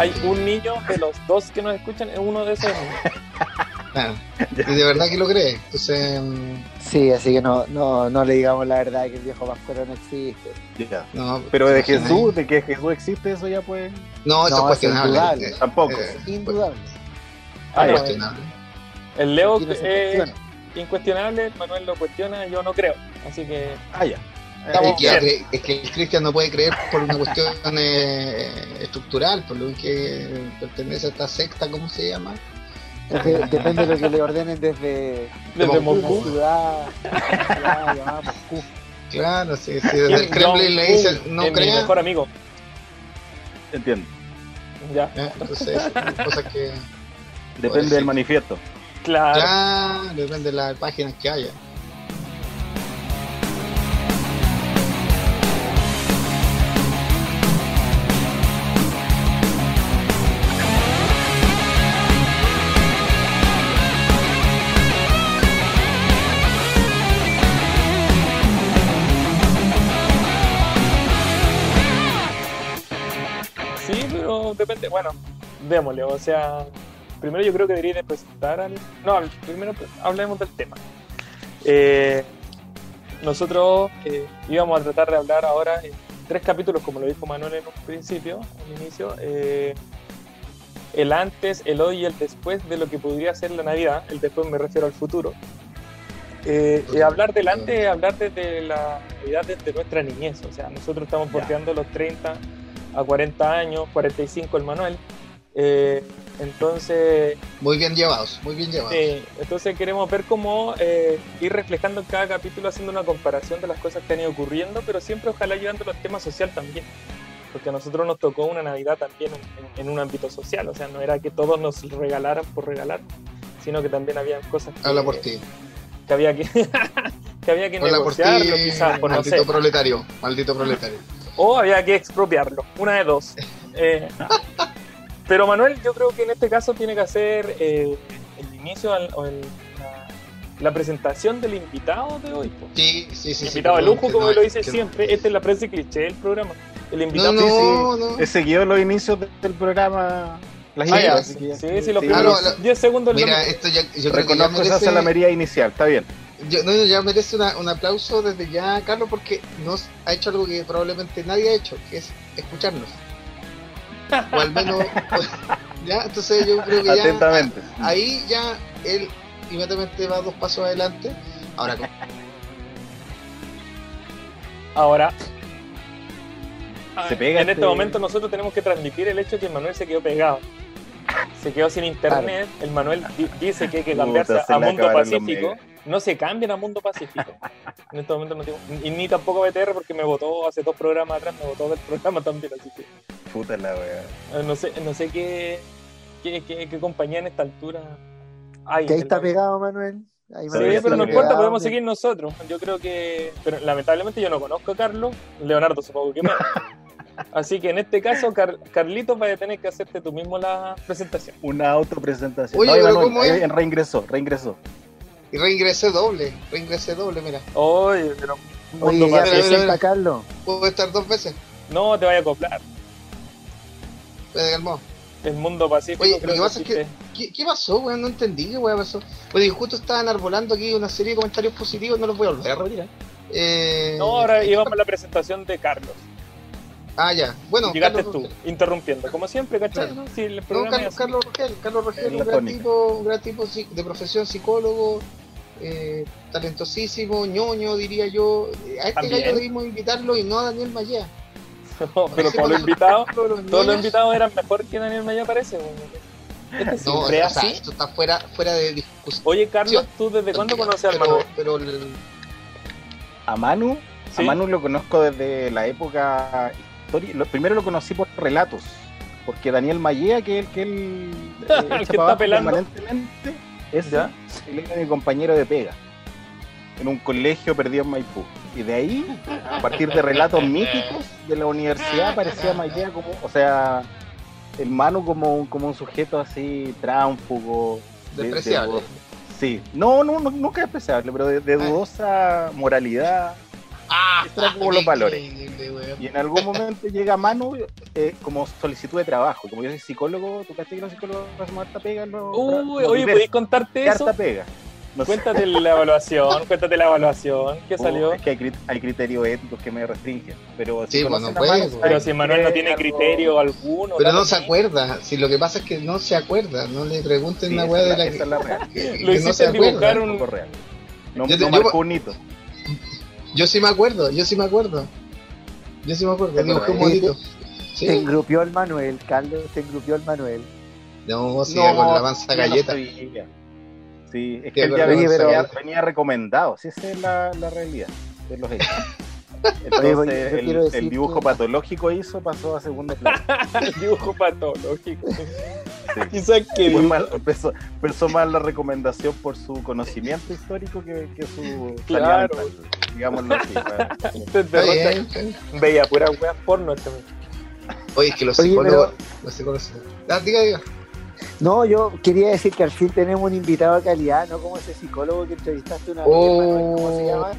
hay un niño de los dos que nos escuchan, es uno de esos niños. Claro. Y de verdad que lo cree. Entonces, mm, Sí, así que no, no, no le digamos la verdad que el viejo Pascuero no existe. No. Pero de Jesús, de que Jesús existe, eso ya pues. No, eso No, es cuestionable. indudable. Eh, Tampoco. eh, Indudable. Ah, es no, cuestionable. el Leo es cuestiona. incuestionable, Manuel lo cuestiona, yo no creo. Así que Ah, ya. Estamos Es que, bien. es que el Cristian no puede creer por una cuestión eh, estructural, por lo que pertenece a esta secta, ¿cómo se llama? Depende de lo que le ordenen desde, desde Moscú. ciudad, ciudad llamada Moscú. Claro, si, si desde el Kremlin le dicen Jong-un no es mi mejor amigo. Entiendo. Ya, ¿eh? entonces cosas que, Depende del manifiesto. claro. claro, depende de las páginas que haya. Bueno, démosle. O sea, primero yo creo que debería de presentar al. No, primero pues, hablemos del tema. Eh, nosotros eh, íbamos a tratar de hablar ahora en tres capítulos, como lo dijo Manuel en un principio, al inicio. eh, el antes, el hoy y el después de lo que podría ser la Navidad. El después me refiero al futuro. Y hablar del antes es hablar desde la Navidad desde nuestra niñez. O sea, nosotros estamos bordeando los 30 a 40 años, 45 el Manuel. Eh, entonces, Muy bien llevados, muy bien llevados. entonces queremos ver cómo eh, ir reflejando en cada capítulo, haciendo una comparación de las cosas que han ido ocurriendo, pero siempre ojalá llevando los temas social también. Porque a nosotros nos tocó una Navidad también en, en un ámbito social, o sea, no era que todos nos regalaran por regalar, sino que también había cosas que, Habla por ti. que había que, que había que Habla por ti, quizás, por no maldito sé. proletario, maldito proletario. O había que expropiarlo, una de dos. Eh, pero Manuel, yo creo que en este caso tiene que hacer eh, el inicio al- o el- la, la presentación del invitado de hoy. po. Sí, sí, sí. sí, invitado de lujo, como no- lo dice siempre. Esta es la frase cliché del programa. El No, invitado. no, no. He seguido los inicios de- del programa. Las Ah, ideas, sí, ya- sí, sí, los sí. primeros Ah, no, la- 10 segundos. es lo Mira, esto ya, yo creo que ya Reconozco esa salamería inicial, está bien. Yo- no, ya merece una- un aplauso desde ya, Carlos, porque nos ha hecho algo que probablemente nadie ha hecho, que es escucharnos. O al menos, ya, entonces yo creo que ya Atentamente. ahí ya él inmediatamente va dos pasos adelante. Ahora, Ahora, Se pega en este este- momento nosotros tenemos que transmitir el hecho de que el Manuel se quedó pegado. Se quedó sin internet. El Manuel di- dice que hay que cambiarse se a Mundo Pacífico. No se cambian a Mundo Pacífico. En este momento no tengo. Y ni tampoco BTR porque me votó hace dos programas atrás, me votó del programa también. Así que Puta la wea. eh, no sé, no sé qué, qué, qué- qué compañía en esta altura hay. Que ahí está la- pegado, Manuel. Ahí Sí, Manuel pero no importa, pegado. podemos seguir nosotros. Yo creo que. Pero lamentablemente yo no conozco a Carlos. Leonardo supongo que menos. Así que en este caso, Car- Carlitos, vaya a tener que hacerte tú mismo la presentación. Una autopresentación. Oye, No, pero Emanuel, ¿cómo es? eh, reingresó, reingresó. Y reingresé doble, reingresé doble, mira. Oye, pero. Oye, Mundo ya Mira, Pacífico. mira, presenta a Carlos. Puedo estar dos veces, No te vaya a acoplar. me calmó. El mundo pacífico. Oye, lo que pasa es que-. ¿Qué, qué pasó, weón? No entendí qué weón pasó. Oye, justo estaban arbolando aquí una serie de comentarios positivos, no los voy a volver a retirar. Eh, No, ahora íbamos a la presentación de Carlos. Ah, ya. Bueno, Llegaste Carlos tú, Rogel. interrumpiendo. Como siempre, ¿cachai? Claro. no? Si el No, Carlos. Carlos Rogel, Carlos Rogel, un gran tipo, un gran tipo de profesión psicólogo, eh, talentosísimo, ñoño, diría yo. A este También. gallo debimos invitarlo y no a Daniel Mayea. No, pero los porque- invitados, Todos los invitados eran mejor que Daniel Maya parece. Este No, es así. esto está fuera, fuera de discusión. Oye, Carlos, ¿tú desde cuándo conoces al pero, Manuel? pero el- A Manu, Sí. a Manu lo conozco desde la época histórica. Lo, primero lo conocí por relatos. Porque Daniel Mallea, que es el que él eh, El que está pelando. permanentemente, ese, ¿Ya? él era mi compañero de pega. En un colegio perdido en Maipú. Y de ahí, a partir de relatos míticos de la universidad, aparecía Mallea como, o sea, el Manu como, un- como un sujeto así tránfugo. de- de Despreciable. sí, no, no, no, nunca despreciable, pero de, de Ah. dudosa moralidad. Ah, eran como los valores. Y en algún momento llega Manu eh, como solicitud de trabajo. Como yo soy psicólogo, ¿tú caché que los psicólogos hacen harta pega? los- Uy, oye? ¿podéis contarte eso? Harta pega. No sé. Cuéntate la evaluación, cuéntate la evaluación que Oh, salió. es que hay, crit- hay criterios éticos que me restringen. Pero Sí, conocen bueno, a puede, Manu, pues. Pero si Manuel no tiene algo- criterio alguno. Pero no se acuerda. Si lo que pasa es que no se acuerda. No le pregunten Sí, una weá de la- la esa es la real. que, que Lo no hiciste se acuerda. dibujar un- Un real. No, Yo te- no yo- marcó un hito. Yo sí me acuerdo, yo sí me acuerdo. Yo sí me acuerdo. ¿Te Dibujé un monito. Te Sí. engrupió el Manuel, Carlos, te engrupió el Manuel. No, sí, No, con la no galleta. sabía. Sí, es que él ya venía, venía- venía recomendado. Sí, esa es la, la realidad de los hechos. Oye, Entonces, yo el, el dibujo que- patológico hizo pasó a segundo plano. Dibujo patológico. Sí. Quizás que Fue mal- empezó más la recomendación por su conocimiento histórico que, que su Claro. calidad mental, digámoslo así. para- te Está derrota. bien, está bien. Veía pura wea porno este mes. Oye, es que los Oye, psicólogos. Los psicólogos. Ah, diga, diga. No, yo quería decir que al fin tenemos un invitado de calidad, no como ese psicólogo que entrevistaste una vez, Oh. ¿cómo se llama?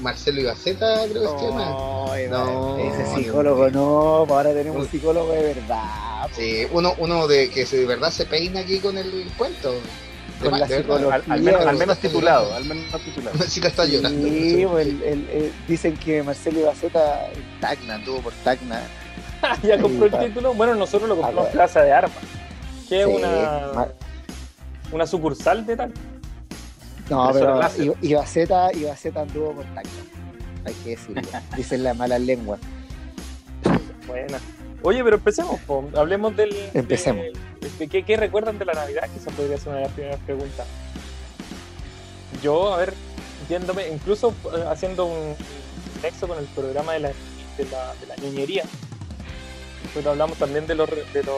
Marcelo Ibaceta, creo que se llama. Ay, No, ese psicólogo no, pues ahora tenemos un psicólogo de verdad. pues. Sí, uno, uno de que de verdad se peina aquí con el cuento. Con la de al, al menos, al titulado, al menos titulado. Sí, está llorando. Sí, pues, el- el- el- dicen que Marcelo Ibaceta Tacna, tuvo por Tacna. ya compró el título. Bueno, nosotros lo compramos en Plaza de Armas, que es Sí, una, una sucursal de tal. No, Pero Ibaceta, Ibaceta anduvo por Tacna. Hay que decirlo. Dicen las malas lenguas. Buena. Oye, pero empecemos, po. hablemos del. Empecemos. de- de ¿qué, qué recuerdan de la Navidad? Que esa podría ser una de las primeras preguntas. Yo, a ver, yéndome, incluso eh, haciendo un nexo con el programa de la, de la, de la niñería. Pero hablamos también de los, de los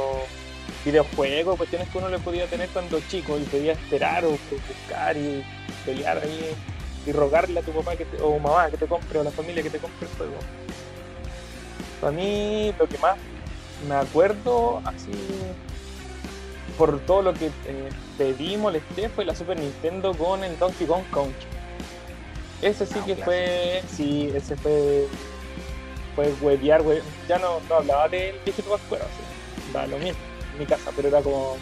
videojuegos, cuestiones que uno le podía tener cuando chico y podía esperar o, buscar y pelear ahí y rogarle a tu papá que te- o mamá que te compre o a la familia que te compre el juego. Para mí, lo que más me acuerdo, así, por todo lo que eh, pedí, molesté, fue la Super Nintendo con el Donkey Kong Country. Ese sí Ah, que fue, sí, ese fue, fue huevear, hue- ya no, no hablaba del viejito Pascuero, así, da lo mismo mi casa, pero era como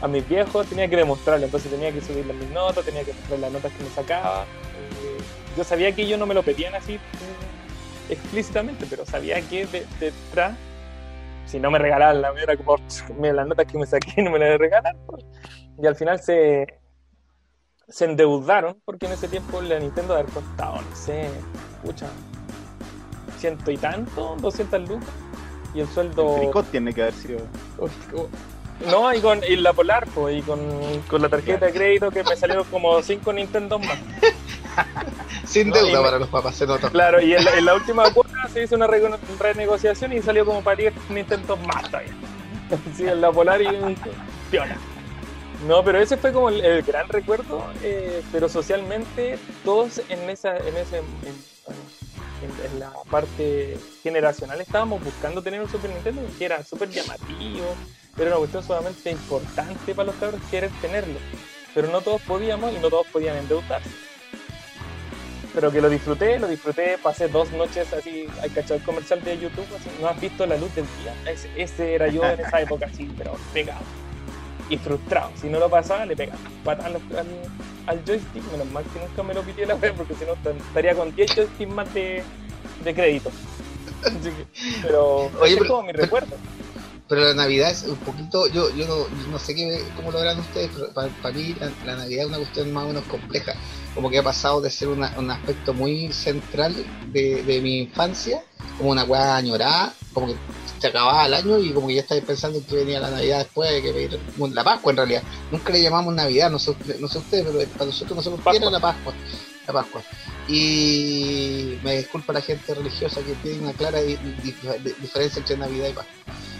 a mis viejos tenía que demostrarlo, entonces tenía que subirle mis notas, tenía que mostrar las notas que me sacaba. eh, yo sabía que ellos no me lo pedían así eh, explícitamente, pero sabía que de- detrás, si no me regalaban la era como las notas que me saqué no me las regalan. pues. Y al final se, se endeudaron, porque en ese tiempo la Nintendo haber costado, no sé, escucha, ciento y tanto, 200 lucas. Y el sueldo. El Fricot tiene que haber sido. No, y con y la Polar, pues, y con, con la tarjeta de crédito que me salieron como 5 Nintendo más. Sin No, deuda me- para los papás, se nota. Claro, y en la, en la última cuota se hizo una renegociación y salió como para 10 Nintendo más todavía. Sí, en la Polar y un piola. No, pero ese fue como el, el gran recuerdo, eh, pero socialmente todos en esa, en ese, en, en- en la parte generacional estábamos buscando tener un Super Nintendo que era súper llamativo, era una cuestión sumamente importante para los cabros querer tenerlo, pero no todos podíamos y no todos podían endeudarse. Pero que lo disfruté, lo disfruté, pasé dos noches así, hay cachado comercial de YouTube, así, no has visto la luz del día, ese, ese era yo en esa época, así, pero pegado y frustrado. Si no lo pasaba, le pegaba patada al, joystick. Menos mal que nunca me lo pidió la web, porque si no est- estaría con 10 joysticks más de, de crédito. Así que- pero Oye, es como mi pero- recuerdo. Pero la Navidad es un poquito, yo, yo no, sé qué, cómo lo verán ustedes, pero para, mí la, la Navidad es una cuestión más o menos compleja. Como que ha pasado de ser una- un aspecto muy central de, de mi infancia, como una weá añorada, como que se acababa el año y como que ya estáis pensando en que venía la Navidad después, que bueno, la Pascua en realidad. Nunca le llamamos Navidad, no sé, no sé ustedes, pero para nosotros nosotros ¿qué era Pascua. la Pascua. La Pascua. Y me disculpa la gente religiosa que tiene una clara di- di- di- diferencia entre Navidad y Pascua.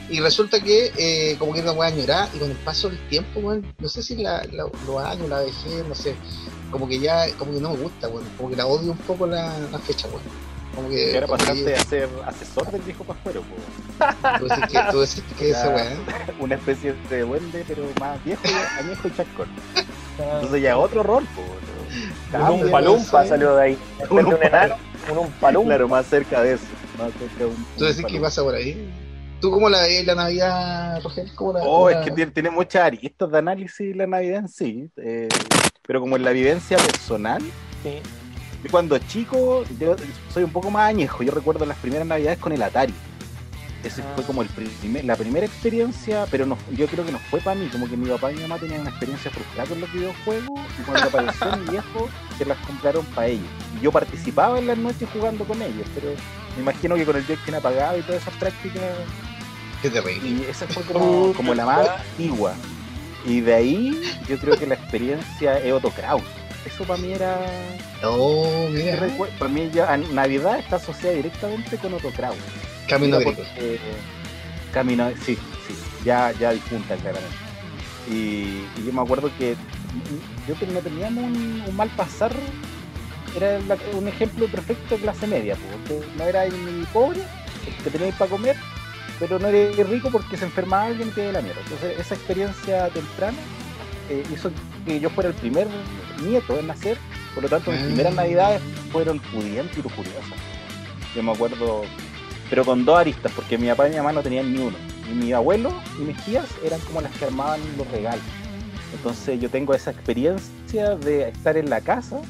Y resulta que eh, como que era una weá añorada y con el paso del tiempo, weón, no sé si la, la- los años, la vejez, no sé, como que ya, como que no me gusta, weón, como que la odio un poco la, la fecha, weón. Como que, Y ahora que pasaste a ser asesor del viejo Pascuero, po. tú decís que, tú decís que weá, ¿eh? una especie de duende, pero más viejo, añejo y chascón. Entonces ya otro rol, po. ¿no? Un Cambia, palumpa sí. salió de ahí. Un Oompa. enano, Un umpalum. Claro, más cerca de eso. Más cerca de un, ¿Tú decís un qué palumpa. pasa por ahí? ¿Tú cómo la ves la Navidad, Roger? ¿Cómo la Oh, la- es que tiene, tiene muchas aristas de análisis la Navidad en sí. eh, pero como en la vivencia personal, Sí. Yo cuando chico, yo soy un poco más añejo. Yo recuerdo las primeras Navidades con el Atari. Ese Ah. fue como el primer- la primera experiencia, pero no, yo creo que no fue para mí. Como que mi papá y mi mamá tenían una experiencia frustrada con los videojuegos y cuando apareció mi viejo, se las compraron para ellos. Y yo participaba en las noches jugando con ellos, pero me imagino que con el joystick apagado y todas esas prácticas Qué terrible. y esa fue como, como la más antigua. Y de ahí yo creo que la experiencia es Otto Kraus. Eso para mí era... Mira. Para mí ya Navidad está asociada directamente con Otto Kraus. Camino agrícola. porque, Camino, sí, sí, ya, ya difunta claramente. Y, y yo me acuerdo que yo que no teníamos un, un mal pasar, era la- un ejemplo perfecto de clase media, porque no era ni pobre, que teníais para comer, pero no eres rico porque se enferma alguien te da la mierda. Entonces esa experiencia temprana eh, hizo que yo fuera el primer nieto en nacer, por lo tanto mis Ah. primeras navidades fueron pudientes y lujuriosas. Yo me acuerdo, pero con dos aristas, porque mi papá y mi mamá no tenían ni uno. Y mi abuelo y mis tías eran como las que armaban los regalos. Entonces yo tengo esa experiencia de estar en la casa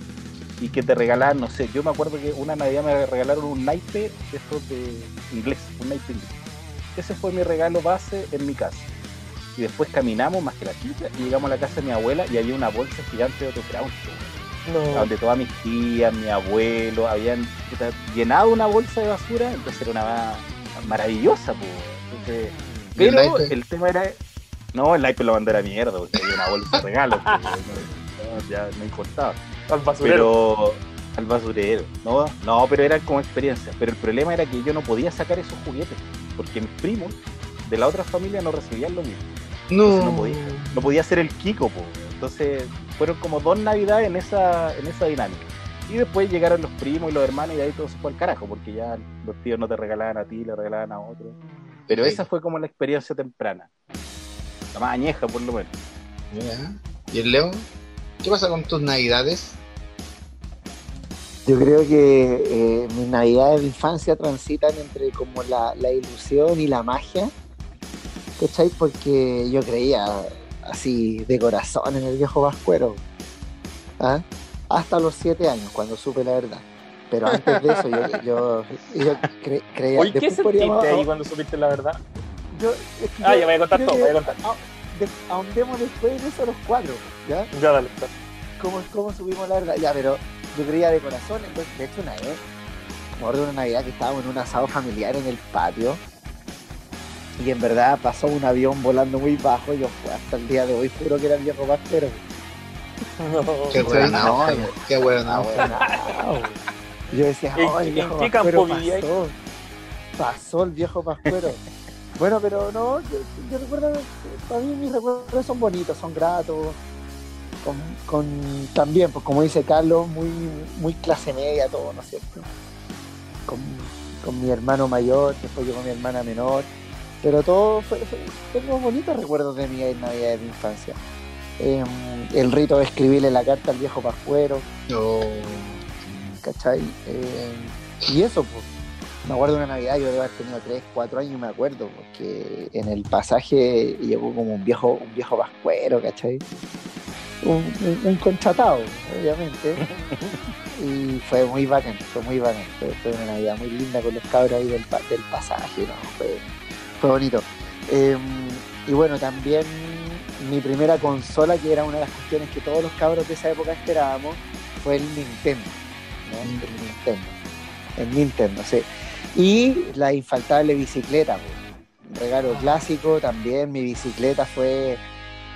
y que te regalaban, no sé, yo me acuerdo que una Navidad me regalaron un naipe de estos de inglés, un naipe inglés. Ese fue mi regalo base en mi casa. Y después caminamos más que la chica y llegamos a la casa de mi abuela y había una bolsa gigante de Otto Kraus, No. donde todas mis tías, mi abuelo, habían llenado una bolsa de basura, entonces era una maravillosa, po. Entonces, ¿Y el pero el tema era. No, el naipe lo mandé a la mierda, porque había una bolsa de no, no, ya no importaba. Al basurero. Pero al basurero, no, no, pero eran como experiencias. Pero el problema era que yo no podía sacar esos juguetes, porque mis primos de la otra familia no recibían lo mismo. No. no podía. No podía ser el Kiko, po. Entonces fueron como dos navidades en esa, en esa dinámica. Y después llegaron los primos y los hermanos y de ahí todo se fue al carajo, porque ya los tíos no te regalaban a ti, le regalaban a otro. Pero Sí. esa fue como la experiencia temprana. La más añeja, por lo menos. ¿Y el Leo? ¿Qué pasa con tus navidades? Yo creo que eh, mis navidades de infancia transitan entre como la, la ilusión y la magia, ¿cachai? Porque yo creía así de corazón en el viejo Vascuero, ¿ah? hasta los siete años, cuando supe la verdad. Pero antes de eso yo, yo, yo cre- creía... Oye, ¿qué sentiste ahí cuando supiste la verdad? yo- es que Ah, yo ya voy a contar todo, voy a contar. ah, de- ahondemos después en eso los cuatro, ¿ya? Ya, dale. cómo, cómo subimos la verdad. Ya, pero yo creía de corazón, entonces, de hecho, una vez, me acuerdo de una Navidad que estábamos en un asado familiar en el patio, y en verdad pasó un avión volando muy bajo, y yo hasta el día de hoy juro que era viejo Pascuero. No. Qué buena, qué buena. Ah, bueno, Yo decía, ¿En- oh, el en viejo qué campo vivía pasó. Pasó el viejo Pascuero. bueno, pero no, yo, yo recuerdo, para mí mis recuerdos son bonitos, son gratos. Con, con también, pues como dice Carlos, muy, muy clase media todo, ¿no es cierto? Con, con mi hermano mayor, después yo con mi hermana menor. Pero todo fue, fue- tengo bonitos recuerdos de mi Navidad de mi infancia. Em, el rito de escribirle la carta al viejo Pascuero. ¿cachai? Eh, y eso, pues, me acuerdo de una Navidad, yo debo haber tenido 3, 4 años, me acuerdo, porque en el pasaje llegó como un viejo, un viejo vascuero, ¿cachai? Un, un- un contratado, obviamente. y fue muy bacán, fue muy bacán. Fue, fue una Navidad muy linda con los cabros ahí del, del pasaje, ¿no? Fue, fue bonito. Eh, y bueno, también mi primera consola, que era una de las cuestiones que todos los cabros de esa época esperábamos, fue el Nintendo. ¿no? El Nintendo. El Nintendo, sí. Y la infaltable bicicleta, pues. un regalo clásico también. Mi bicicleta fue.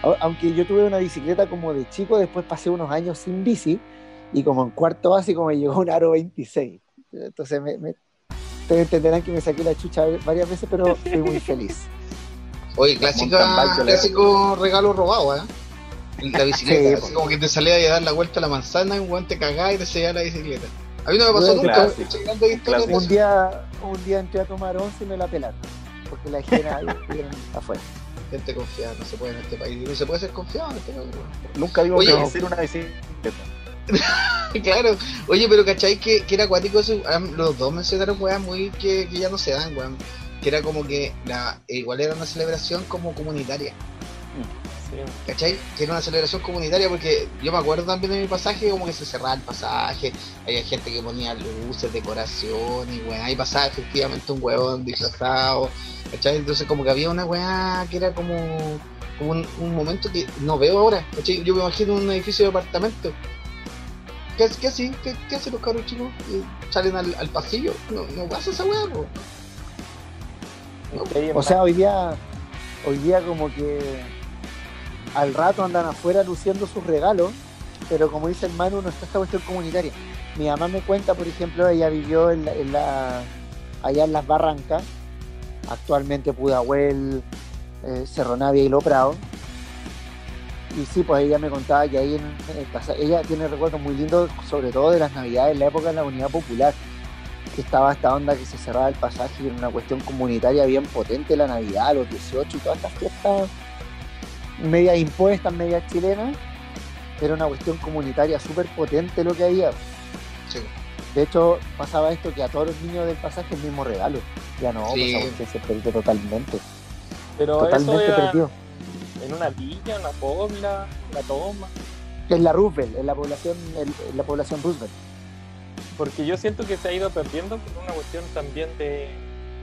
au- Aunque yo tuve una bicicleta como de chico, después pasé unos años sin bici y como en cuarto básico me llegó un aro 26. Entonces me, me- ustedes entenderán que me saqué la chucha varias veces, pero fui muy feliz. Oye, clásica, clásico regalo robado, ¿eh? La bicicleta, Sí, así como que te salía a dar la vuelta a la manzana y un guante cagada y te sellaba la bicicleta. A mí no me pasó nunca, Un día, un día entré a tomar once y me la pelaron, porque la estuvieron afuera. Gente confiada, no se puede en este país. No se puede ser confiado en este país. Nunca digo Oye, que no. hacer una bicicleta. claro. Oye, pero ¿cachai que, que era acuático eso? Ah, Los dos mencionaron weas muy que, que ya no se dan, weón. Que era como que la, igual era una celebración como comunitaria. Sí. ¿Cachai? Que era una celebración comunitaria porque yo me acuerdo también de mi pasaje como que se cerraba el pasaje, había gente que ponía luces, decoración y weón, ahí pasaba efectivamente un huevón disfrazado, ¿cachai? Entonces como que había una weá que era como, como un, un momento que no veo ahora, ¿cachai? Yo me imagino un edificio de apartamento. ¿Qué, qué, así? ¿Qué, qué hacen los cabros chicos? ¿Salen al, al pasillo? No, no pasa esa weá, en O sea, hoy día, hoy día como que al rato andan afuera luciendo sus regalos, pero como dice el Manu, no está esta cuestión comunitaria. Mi mamá me cuenta, por ejemplo, ella vivió en la, en la- allá en las Barrancas, actualmente Pudahuel, eh, Cerro Navia y Lo Prado. Y sí, pues ella me contaba que ahí en, en el pasa- ella tiene recuerdos muy lindos, sobre todo de las navidades en la época de la Unidad Popular que estaba esta onda que se cerraba el pasaje y era una cuestión comunitaria bien potente la Navidad, los 18 y todas estas fiestas medias impuestas, medias chilenas, era una cuestión comunitaria súper potente lo que había. Sí. De hecho, pasaba esto que a todos los niños del pasaje el mismo regalo. Ya no, Sí. pues se perdió totalmente. Pero eso Totalmente era perdido. En una villa, en una pobla, una toma. Es la Roosevelt, es la población, el- la población Roosevelt. Porque yo siento que se ha ido perdiendo por una cuestión también de.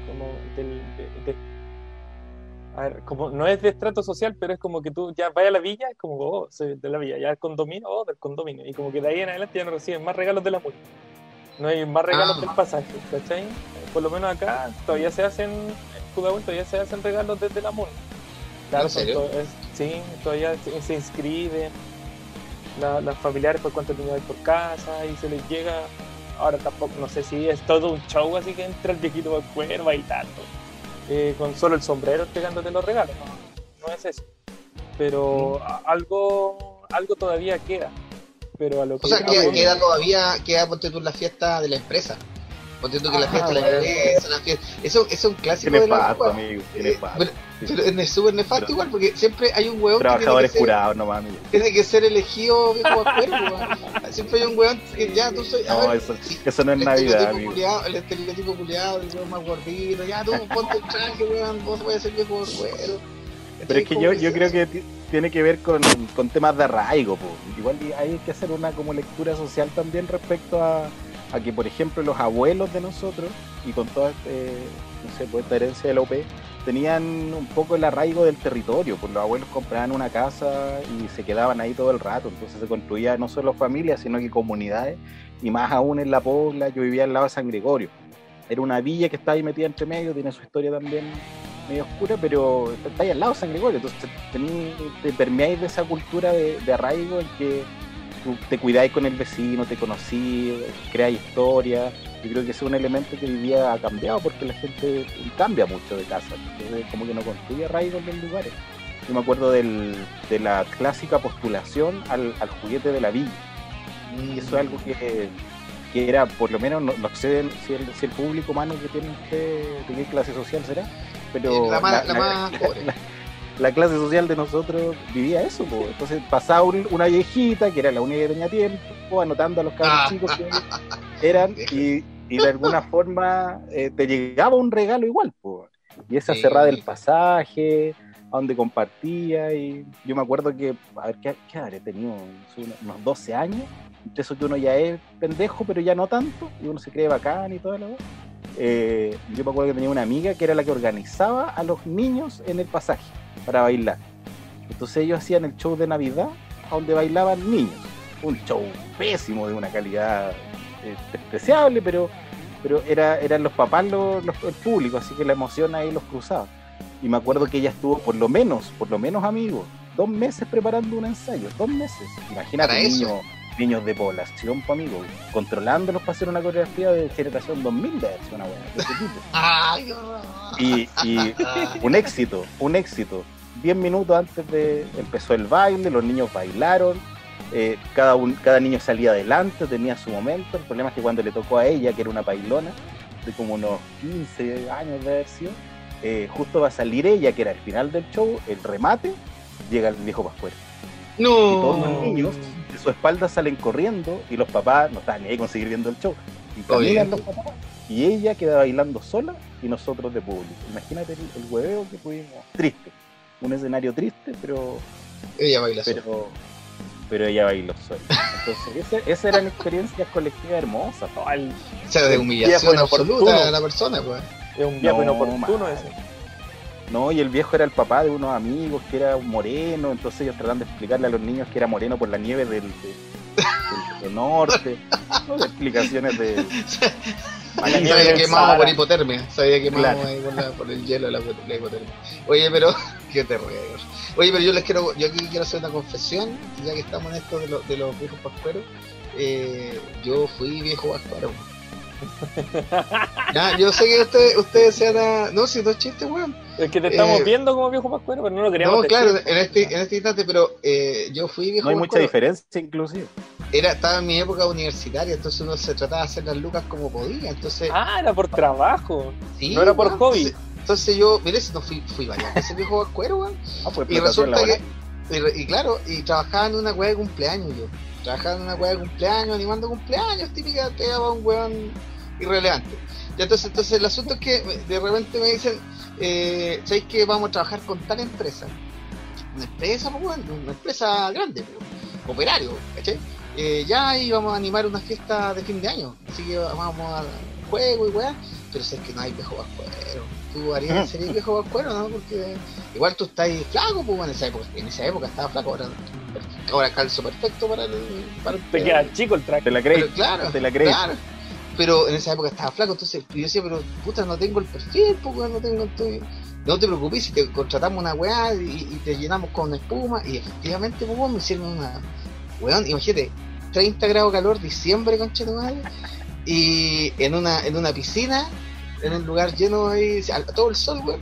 como del. de- de- a ver, como no es de estrato social, pero es como que tú ya vas a la villa, es como, oh, soy de la villa, ya el condominio, oh, del condominio. Y como que de ahí en adelante ya no reciben más regalos de la multa. No hay más regalos Ah. del pasaje, ¿cachai? Por lo menos acá todavía se hacen, en Pudahuel todavía se hacen regalos desde la multa. ¿En son serio? to- es- sí, todavía se, se inscriben la- las familiares por cuántos niños hay por casa y se les llega. Ahora tampoco, no sé si es todo un show así que entra el viejito por fuera bailando, eh, con solo el sombrero entregándote los regalos. No, no es eso. Pero algo, algo todavía queda. Pero a lo que O sea, yo queda, queda todavía, queda, ponte tú la fiesta de la empresa. Ponte tú que la Ah, fiesta de la empresa, la fiesta. Eso, eso es un clásico Qué de la nefasto, amigo. Qué Eh, nefasto. Pero, pero es súper nefasto Pero- igual, porque siempre hay un hueón que tiene que, Trabajadores ser, curados nomás, amigo. tiene que ser elegido viejo acuerdo, weón. Siempre hay un hueón que ya tú soy. No, ver, eso, eso no es el Navidad, amigo. culiao, el estereotipo culiado, el hueón más gordito, ya tú ponte el traje, weón, vos puedes ser viejo cuero. Pero es que yo, yo creo que ti- tiene que ver con, con temas de arraigo. po. Igual hay que hacer una como lectura social también respecto a, a que, por ejemplo, los abuelos de nosotros, y con toda este, esta herencia de la OP, tenían un poco el arraigo del territorio. Pues los abuelos compraban una casa y se quedaban ahí todo el rato. Entonces se construía no solo familias, sino que comunidades. Y más aún en la Pobla, yo vivía al lado de San Gregorio. Era una villa que está ahí metida entre medio, tiene su historia también medio oscura, pero está ahí al lado de San Gregorio, entonces tení, te permeáis de esa cultura de arraigo en que tú te cuidáis con el vecino, te conocí, creáis historia. Yo creo que ese es un elemento que hoy día ha cambiado porque la gente cambia mucho de casa, entonces como que no construye arraigo en los lugares. Yo me acuerdo del- de la clásica postulación al, al juguete de la villa. Y eso es algo que, que era, por lo menos, no, no sé si el, si el público humano que tiene usted, de qué clase social será, pero La más- la más pobre. La- la clase social de nosotros vivía eso. po. Entonces pasaba un- una viejita, que era la única que tenía tiempo, anotando a los cabros Ah. chicos que eran, y, y de alguna forma eh, te llegaba un regalo igual. po. Y esa Sí. cerrada del pasaje, a donde compartía, y yo me acuerdo que, a ver, ¿qué, qué habré tenido? Unos- Unos 12 años, entre eso que uno ya es pendejo, pero ya no tanto, y uno se cree bacán y todo lo demás. Eh, yo me acuerdo que tenía una amiga que era la que organizaba a los niños en el pasaje para bailar. Entonces ellos hacían el show de Navidad donde bailaban niños. Un show pésimo, de una calidad eh, despreciable, pero, pero era, eran los papás los, los- el público, así que la emoción ahí los cruzaba. Y me acuerdo que ella estuvo por lo menos, por lo menos amigos, dos meses preparando un ensayo, dos meses. Imagínate Para eso. Niños, de población, pa' amigo, controlándolos para hacer una coreografía de generación 2000 de una weá de ese tipo. Ay, no. Y, y un éxito, un éxito. Diez minutos antes de empezó el baile, los niños bailaron, eh, cada, un, cada niño salía adelante, tenía su momento. El problema es que cuando le tocó a ella, que era una bailona, de como unos 15 años de haber sido, eh, justo va a salir ella, que era el final del show, el remate, llega el viejo Pascuero. Y todos No. los niños de su espalda salen corriendo y los papás no estaban ni ahí con seguir viendo el show. Y los papás y ella queda bailando sola y nosotros de público. Imagínate el, el hueveo que pudimos. Triste. Un escenario triste, pero Ella baila sola. pero, pero ella bailó sola. Entonces, ese- esas eran experiencias colectivas hermosas. No, el- O sea, de humillación absoluta a la persona, pues. es un viejo No, inoportuno ese. No, y el viejo era el papá de unos amigos que era moreno, entonces ellos tratan de explicarle a los niños que era moreno por la nieve del, de- del- del norte. No, de explicaciones de. Se había quemado por hipotermia. Se había quemado Claro. ahí por, la- por el hielo la, la hipotermia. Oye, pero. Qué terrible. Oye, pero yo les quiero. Yo aquí quiero hacer una confesión, ya que estamos en esto de, los- de los viejos pascueros. Eh, yo fui viejo pascuero. Ya, yo sé que ustedes, ustedes sean. a- No, si no es chiste, weón. Es que te estamos Eh, viendo como viejo pascuero, pero no lo queríamos No, decir. claro, en este, en este instante, pero eh, yo fui viejo No hay mucha diferencia, inclusive. Era, estaba en mi época universitaria, entonces uno se trataba de hacer las lucas como podía. Entonces, Ah, era por trabajo. sí, no era por weón, hobby. Entonces, entonces yo, mire, si no fui, fui varias veces viejo pascuero, weón. Ah, pues Y resulta que. Y, y claro, y trabajaba en una weá de cumpleaños yo. Trabajaba en una weá de cumpleaños, animando cumpleaños, típica pegaba un weón irrelevante. Y entonces, entonces el asunto es que de repente me dicen, eh, ¿sabéis que vamos a trabajar con tal empresa? Una empresa, pues weón, una empresa grande, pues, operario, ¿cachai? Eh, ya íbamos a animar una fiesta de fin de año, así que vamos a juego y weá, pero si es que no hay viejo vascuero. Tú harías, serías viejo vascuero, ¿no? Porque igual tú estás flaco, pues bueno, en esa época, en esa época estaba flaco, ahora, ahora calzo perfecto para el, para el Te queda chico el track. Te la pero crees. claro, te la crees. claro. Pero en esa época estaba flaco, entonces yo decía, pero puta, no tengo el perfil, pues no tengo estoy... No te preocupes si te contratamos una weá y, y te llenamos con espuma. Y efectivamente, pues me hicieron una. Weón, imagínate, 30 grados de calor, diciembre, concha de madre. Y en una, en una piscina, en un lugar lleno ahí, todo el sol, weón.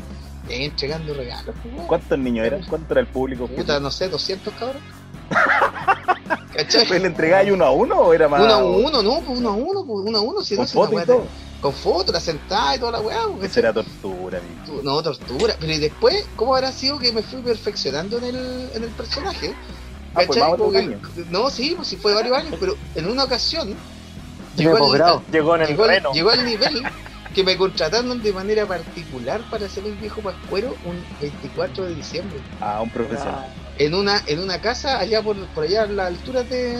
Y ahí entregando regalos, weón. ¿Cuántos niños eran? ¿Cuánto era el público? Puta, no sé, 200 cabros. ¿Cachai? ¿Pues ¿Le entregáis uno a uno o era más? Uno a uno, no, pues uno a uno, pues uno a uno, si no todo. con fotos, la sentada y toda la weá. pues, Esa era tortura, amigo. No, tortura. Pero y después, ¿cómo habrá sido que me fui perfeccionando en el, en el personaje? Ah, pues no, sí, pues sí fue varios años, pero en una ocasión llegó, en el llegó, llegó al nivel que me contrataron de manera particular para hacer el viejo pascuero un 24 de diciembre. A un profesional. En una, en una casa allá por, por allá a la altura de,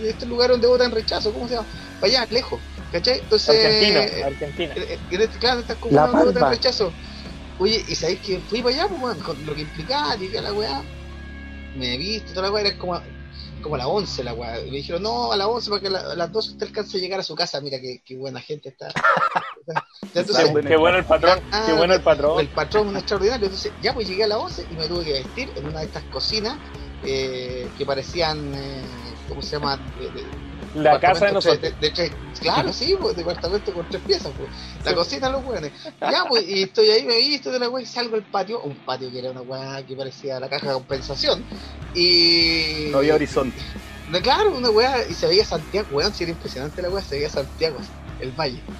de este lugar donde votan rechazo, ¿cómo se llama? Para allá, lejos, ¿cachai? Entonces, Argentina, Argentina. en en este, claro, estas comunas donde votan rechazo. Oye, ¿y sabéis que fui para allá, pues? Con lo que implicaba, llegué a la weá, me viste, toda la weá, era como, como a las 11 la weá. Y me dijeron, no, a las 11 para que a las 12 usted alcance a llegar a su casa. Mira qué, qué buena gente está. Entonces. Qué bueno el patrón. Ah, Qué bueno el el patrón. patrón un extraordinario. Entonces, ya pues llegué a las 11 y me tuve que vestir en una de estas cocinas eh, que parecían, eh, ¿cómo se llama? De- de- La casa de nosotros. de- de claro, sí, pues, departamento con tres piezas, pues. La cocina, los hueones. Ya, pues, y estoy ahí, me visto de la weá y salgo al patio, un patio que era una weá que parecía la caja de compensación. Y. No había horizonte. No, claro, una weá, y se veía Santiago, weón, si era impresionante la weá, se veía Santiago, el valle.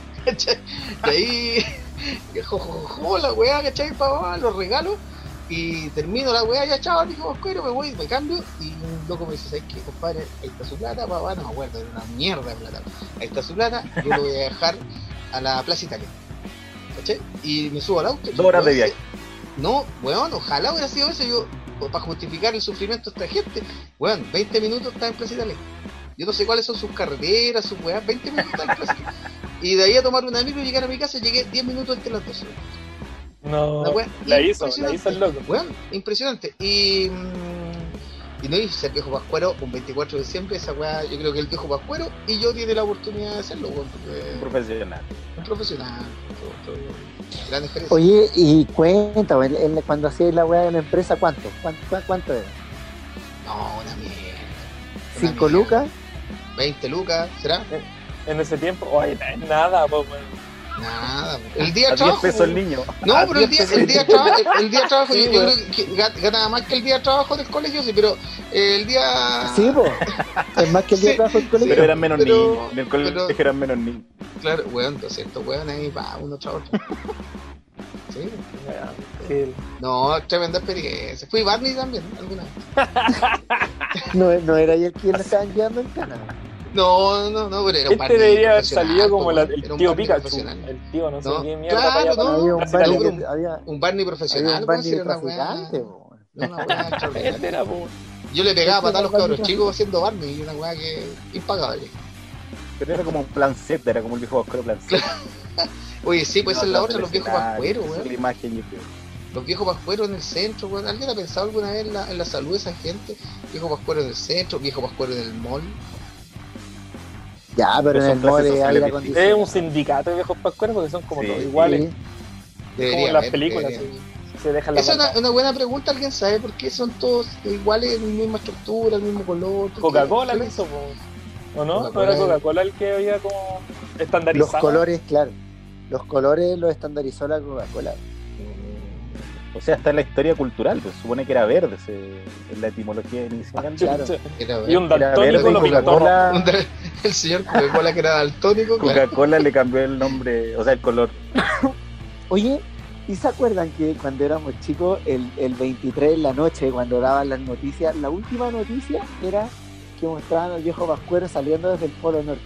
Y ahí, jo, jo, jo, la weá, ¿cachai? Pa, los regalos, y termino la weá, ya chao, dijo Oscuro, me voy, me cambio, y un loco me dice, ¿sabes qué, compadre? Ahí está su plata, papá, no me acuerdo, era una mierda de plata. Ahí está su plata, yo lo voy a dejar a la Plaza Italia. ¿Cachai? Y me subo al auto. Dos horas de viaje. No, weón, ojalá hubiera sido eso, yo, para justificar el sufrimiento de esta gente, weón, 20 minutos está en Plaza Italia. Yo no sé cuáles son sus carreteras, sus weas, 20 minutos está en Plaza Italia. Y de ahí a tomar una micro y llegar a mi casa, llegué 10 minutos entre las dos. No, wea la hizo, la impresionante. hizo el loco. Impresionante. Y, mm, y no hice el viejo pascuero un 24 de diciembre, esa weá, yo creo que el viejo pascuero y yo tiene la oportunidad de hacerlo, porque Un profesional. un profesional, gran experiencia. Oye, y cuenta, weón, él cuando hacía la weá de la empresa, ¿cuánto? ¿Cuánto, cuánto era? No, una mierda. Una ¿Cinco mierda. lucas? 20 lucas, ¿será? En ese tiempo, oye, no es nada, po, weón. Nada. El día A de 10 trabajo. pesos el niño. No, A pero el 10 día, el día de trabajo, el, el día de trabajo Sí, yo, yo creo que ga- ganaba más que el día de trabajo del colegio, sí, pero el día. Sí, po. Es más que el día de Sí, trabajo del colegio. Pero eran menos Pero- niños. En el colegio pero- eran menos niños. Claro, weón, 200 weón ahí para uno otro. Sí. Que- No, tremenda experiencia. Fui Barney también, alguna vez. No, no era el que lo estaban llevando en cana. No, no, no, pero era un Este debería haber salido como la- weón. el tío Barney Pikachu. profesional. El tío, no sé No, qué mierda. claro, no. había un Barney, que- había, Un Barney había profesional, un weón, Barney si era una traficante, weá- po. no, una weá. Este era, po. Yo le pegaba Este patar a los cabros chicos haciendo Barney y una weá que impagable. Pero era como un plan Z, era como el viejo vascuero plan Z. Oye, sí, pues esa es la otra, los viejos pascueros, Esa es la weón. imagen, yo creo. Los viejos pascueros en el centro, weón. ¿Alguien ha pensado alguna vez en la, en la salud de esa gente? Viejo pascuero en el centro, viejo pascuero en el mall. Ya, pero en el mall hay. Es un sindicato de viejos pascueros porque son como Sí. todos iguales. Sí. como en las películas. Se, se dejan la Esa es una, buena pregunta, ¿alguien sabe por qué son todos iguales, en la misma estructura, el mismo color? Coca-Cola ¿Qué lo hizo. ¿o no? ¿No era Coca-Cola el que había como Los estandarizado? colores, claro. Los colores los estandarizó la Coca-Cola. O sea, está en la historia cultural, pues supone que era verde ese- en la etimología inicial. claro. Era Y un daltónico lo pintó. El señor Coca-Cola que era daltónico, claro. Coca-Cola le cambió el nombre, o sea, el color. Oye, ¿y se acuerdan que cuando éramos chicos, el, el 23 en la noche, cuando daban las noticias, la última noticia era que mostraban al viejo Pascuero saliendo desde el Polo Norte?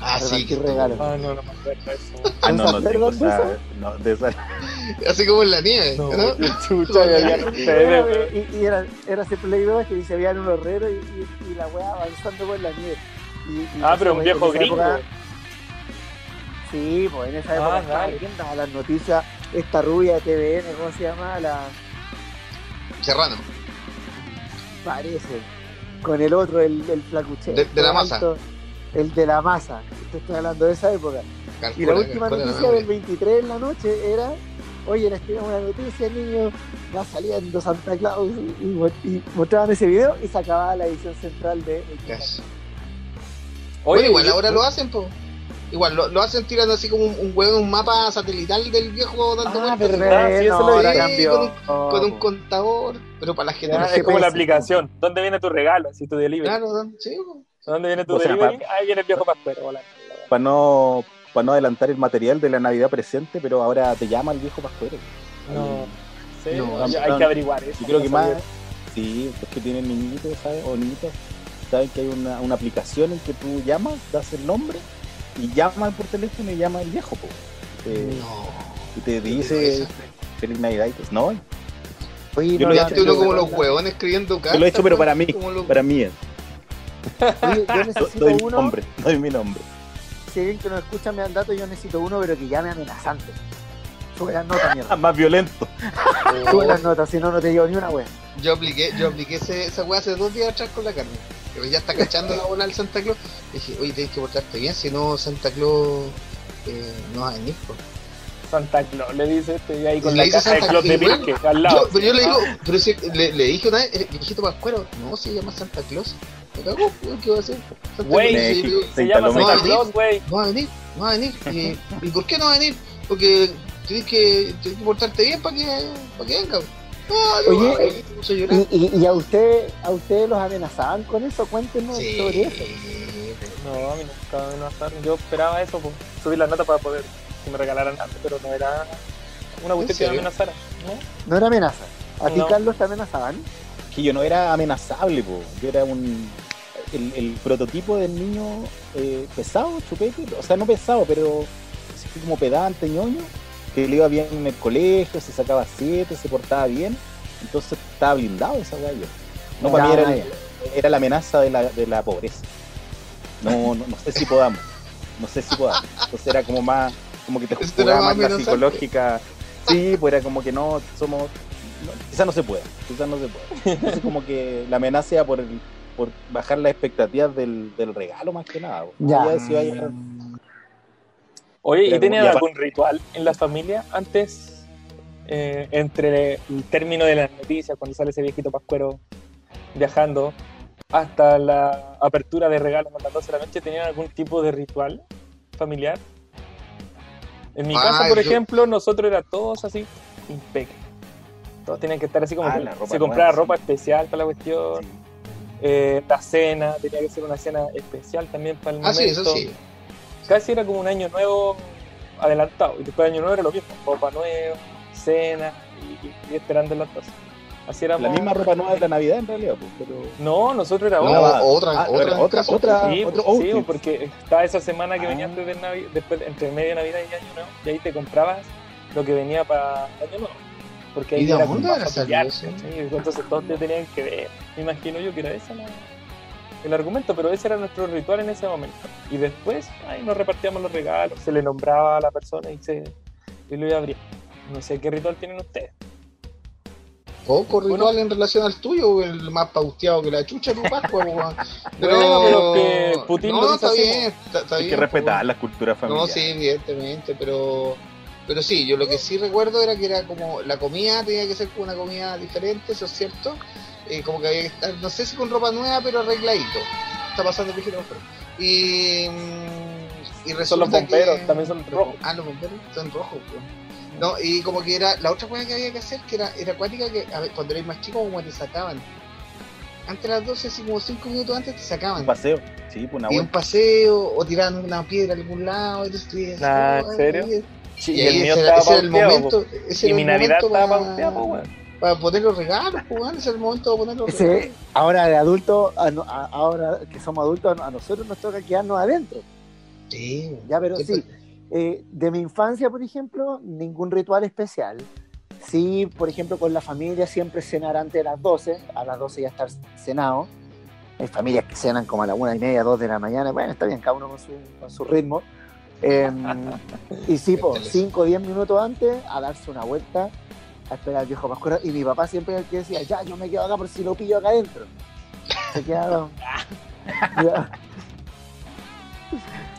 Ah, sí. repartir regalos. Ah, no, no me acuerdo de eso. Ah, no, ¿Se no tengo acuerdan de esa, no, de esa. Así como en la nieve, No, ¿no? chucha, ya, Y, ustedes, y- y era, era ese Play 2 que se veían un horrero y, y- y la weá avanzando por la nieve. Y- y Ah, pero un viejo gringo. época- sí, pues en esa época Ah, estaba dale. bien, daba las noticias, esta rubia de TVN, ¿cómo se llama? La Serrano. parece. Con el otro, el, el flacuchero. De- de la masa. alto, El de la masa. Te estoy hablando de esa época. Y la última la noticia del memoria. 23 en la noche era, oye, les tenemos una noticia, niño, va saliendo Santa Claus y, y mo- y mostraban ese video y se acababa la edición central de... Cash. Oye, bueno, igual yo- ahora lo hacen, po. Igual lo, lo hacen tirando así como un, un huevo, un mapa satelital del viejo dando Ah, vueltas verdad, sí, eso no, lo ahora cambió. con con un contador, pero para la gente ya, no es como la aplicación. ¿Dónde viene tu regalo? Si tu delivery. Claro, sí. ¿Dónde viene tu O sea, delivery? Ahí viene el viejo pascuero. hola. Para no, para no adelantar el material de la Navidad presente, pero ahora te llama el viejo pascuero. No. Sí, No, hay que averiguar eso. Yo creo que más, sí, los que tienen niñitos, ¿sabes? O niñitas, saben que hay una, una aplicación en que tú llamas, das el nombre y llaman por teléfono y llama el viejo, po. Eh, No. y te dice. Feliz Navidad y pues, no, Oye, Yo no, lo he hecho, como los huevones escribiendo cartas. yo lo he hecho pero para mí, los- para mí es. Oye, yo necesito Doy uno, nombre, doy mi nombre. si alguien que nos escucha me dan datos, yo necesito uno, pero que llame amenazante. Sube las notas, mierda. Más violento. Sube las notas, si no, no te digo ni una wea. Yo apliqué, yo apliqué ese, esa weá hace dos días atrás con la carne. Pero ya está cachando la bola al Santa Claus. dije, oye, tenés que portarte bien, si no Santa Claus eh, no va a venir. po". Santa Claus le dice este y ahí con Le la caja de Santa Claus de Pirque al lado. Yo, pero yo le digo, pero si, le, le dije una vez, el viejito Pascuero, no, se llama Santa Claus. Me weón, ¿qué va a hacer? Santa Güey, y digo, Se llama Santa Santa Claus. Güey. no va a venir, no va a venir. Y, ¿y por qué no va a venir? Porque tienes que, tienes que portarte bien para que, para que venga. No, no, Oye. ¿Y, y, y a usted, a ustedes los amenazaban con eso? Cuéntenos Sí, sobre eso. No, a mí nunca me amenazaron. Yo esperaba eso, pues, subir la nota para poder que me regalaran algo, pero no era una cuestión que me amenazara. ¿no? No era amenaza. ¿A ti. Carlos, te amenazaban? que yo no era amenazable, po. yo era un el, el prototipo del niño eh, pesado, chupete, o sea, no pesado, pero así como pedante, ñoño, que le iba bien en el colegio, se sacaba siete, se portaba bien, entonces estaba blindado esa weá yo. No, para mí era, el- era la amenaza de la, de la pobreza. No, no, no sé si podamos, no sé si podamos. Entonces era como más, como que te Esto era jugaba más la psicológica. Sí, pues era como que no, somos, no, quizás no se puede, quizás no se puede. Entonces como que la amenaza era por, el- por bajar las expectativas del, del regalo más que nada. Ya. Ya si vaya- Oye, Era ¿y tenían algún ritual en la familia antes? eh, entre el término de las noticias, cuando sale ese viejito pascuero viajando, hasta la apertura de regalos a las 12 de la noche, ¿tenían algún tipo de ritual familiar? En mi Ah, casa, por yo- ejemplo, nosotros era todos así, impecable. Todos tenían que estar así como Ah, que se compraba ropa sí. especial para la cuestión. Eh, la cena, tenía que ser una cena especial también para el Ah, sí, momento eso sí. Casi era como un año nuevo adelantado. Y después de año nuevo era lo mismo, ropa nueva, cena y, y esperando las 12. Así era La misma ropa nueva de la Navidad en realidad, pues, pero. No, nosotros era No, otra. otra, Ah, otra, otra, otra. Sí, otro pues, sí, porque estaba esa semana que Ah. venía antes de Navi- después entre medio de Navidad y Año Nuevo, y ahí te comprabas lo que venía para Año Nuevo. Porque ahí ¿Y de era dónde más familiar. Entonces todos te tenían que ver. Me imagino yo que era ese la- el argumento, pero ese era nuestro ritual en ese momento. Y después, ahí nos repartíamos los regalos, se le nombraba a la persona y se y lo iba a abrir. No sé qué ritual tienen ustedes. Poco ritual Bueno. en relación al tuyo, el más pauteado que la chucha tu Pascua. Pero, Bueno, pero que Putin no, está bien, está, está Hay bien. que respetar po. las culturas No, familiares. sí, evidentemente, pero pero sí, yo lo que sí recuerdo era que era como la comida tenía que ser como una comida diferente, eso es cierto. Eh, como que había que estar, no sé si con ropa nueva, pero arregladito. Está pasando el. Y, mm, y resulta Son los bomberos, que- también son rojos. Ah, los bomberos son rojos, pues. No, y como que era, la otra cosa que había que hacer, que era, era acuática, que a ver, cuando eres más chico, como te sacaban. Antes de las 12, así como 5 minutos antes, te sacaban. Un paseo. Sí, pues una Y un paseo, o tiraban una piedra a algún lado, y tú decías, Nah, "Oh, ¿en serio? ay, Sí, Y, y el mío ese, estaba ese era el pauteado, momento, ese Y era mi el Navidad momento estaba para, pauteada, po, weón. Para poner los regalos, pues, es el momento de poner los Ese, regalos. ahora de adulto, a a- ahora que somos adultos, a nosotros nos toca quedarnos adentro. Sí, Ya, pero Sí, sí, eh, de mi infancia, por ejemplo, ningún ritual especial. Sí, por ejemplo, con la familia siempre cenar antes de las 12, a las 12 ya estar cenado. Hay familias que cenan como a la una y media, dos de la mañana. Bueno, está bien, cada uno con su, con su ritmo. Eh, y sí, pues, 5 o 10 minutos antes, a darse una vuelta, a esperar al viejo Pascuero. Y mi papá siempre era el que decía, ya, yo me quedo acá por si lo pillo acá adentro. Se quedaba. Ya.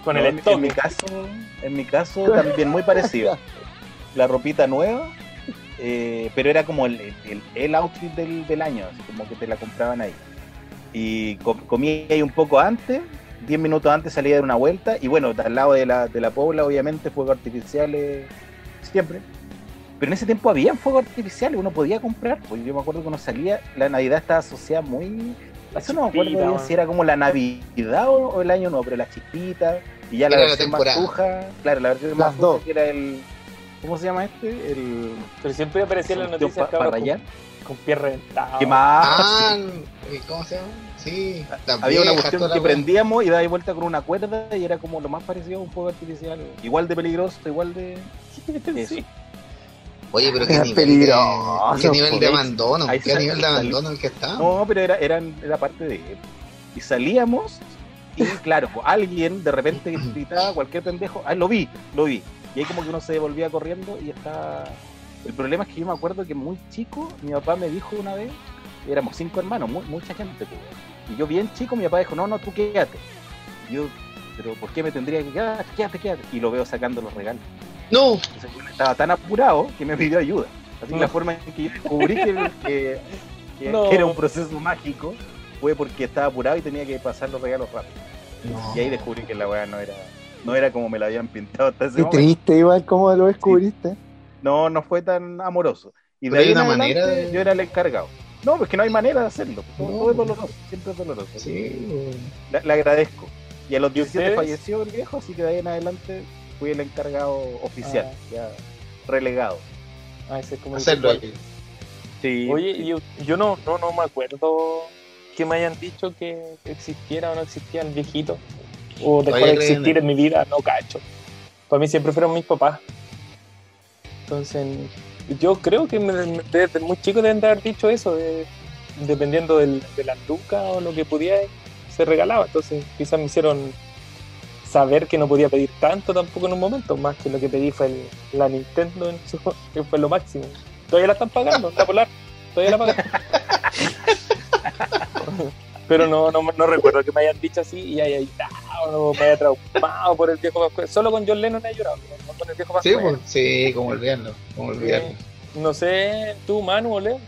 Con No, el en, en mi caso, en mi caso también muy parecido. La ropita nueva, eh, pero era como el, el, el outfit del, del año, así como que te la compraban ahí. Y co- comía ahí un poco antes, 10 minutos antes salía de una vuelta, y bueno, al lado de la, de la pobla, obviamente, fuegos artificiales siempre. Pero en ese tiempo había fuegos artificiales, uno podía comprar, pues yo me acuerdo que uno salía, la Navidad estaba asociada muy... La Eso no me acuerdo chispita, bien si era como la Navidad o, o el año nuevo, pero las chispitas, y ya la Era la versión más temporada. tuja, claro, la versión Las más dos. tuja que era el... ¿Cómo se llama este? El... Pero siempre aparecía en las noticias para rayar. con, con pie reventado. ¿Qué más? Ah, eh, ¿cómo se llama? Sí, Había una cuestión que la prendíamos y daba vuelta con una cuerda y era como lo más parecido a un fuego artificial. Igual de peligroso, igual de... Sí. Oye, pero qué Era nivel, de, peligroso, qué nivel de pues. abandono, Ahí qué nivel de abandono el que está. No, pero era, eran, era parte de... Y salíamos y claro, pues, alguien de repente gritaba cualquier pendejo, ah, lo vi, lo vi. Y ahí como que uno se volvía corriendo y está... El problema es que yo me acuerdo que muy chico, mi papá me dijo una vez, éramos cinco hermanos, mu- mucha gente, pues, y yo bien chico, mi papá dijo, no, no, tú quédate. Y yo, pero ¿por qué me tendría que quedar? Quédate, quédate. Y lo veo sacando los regalos. No, Entonces, yo estaba tan apurado que me pidió ayuda. Así que No. la forma en que yo descubrí que, que- que- No. que era un proceso mágico fue porque estaba apurado y tenía que pasar los regalos rápido. no. Y ahí descubrí que la weá no era, no era como me la habían pintado hasta ese Qué momento. triste, igual, ¿cómo lo descubriste? No, no fue tan amoroso. Y de hay ahí en una adelante, manera de- yo era el encargado. No, pues que no hay manera de hacerlo. Todo, No. todo es doloroso, siempre es doloroso. Sí, Le, le agradezco. Y a los ¿Y 17 ustedes? falleció el viejo, así que de ahí en adelante fui el encargado oficial, Ah. ya relegado. Ah, ese es como el hacerlo ritual. ahí. Sí. Oye, yo, yo no, no, no me acuerdo que me hayan dicho que existiera o no existía el viejito. O dejó de existir en mi vida, no cacho. Para mí siempre fueron mis papás. Entonces, yo creo que desde muy chico deben de haber dicho eso, de- dependiendo del, de las lucas o lo que pudiera, se regalaba. Entonces, quizás me hicieron saber que no podía pedir tanto tampoco en un momento, más que lo que pedí fue el- la Nintendo, en su- que fue lo máximo. Todavía la están pagando, la Polar, todavía la pagan. Pero no, no, no recuerdo que me hayan dicho así y haya gritado me haya traumado por el viejo Pascual. Solo con John Lennon he llorado, no con el viejo Sí, Pascual. pues, sí, como olvidarlo, como olvidarlo. No sé, tú, Manu o Leo.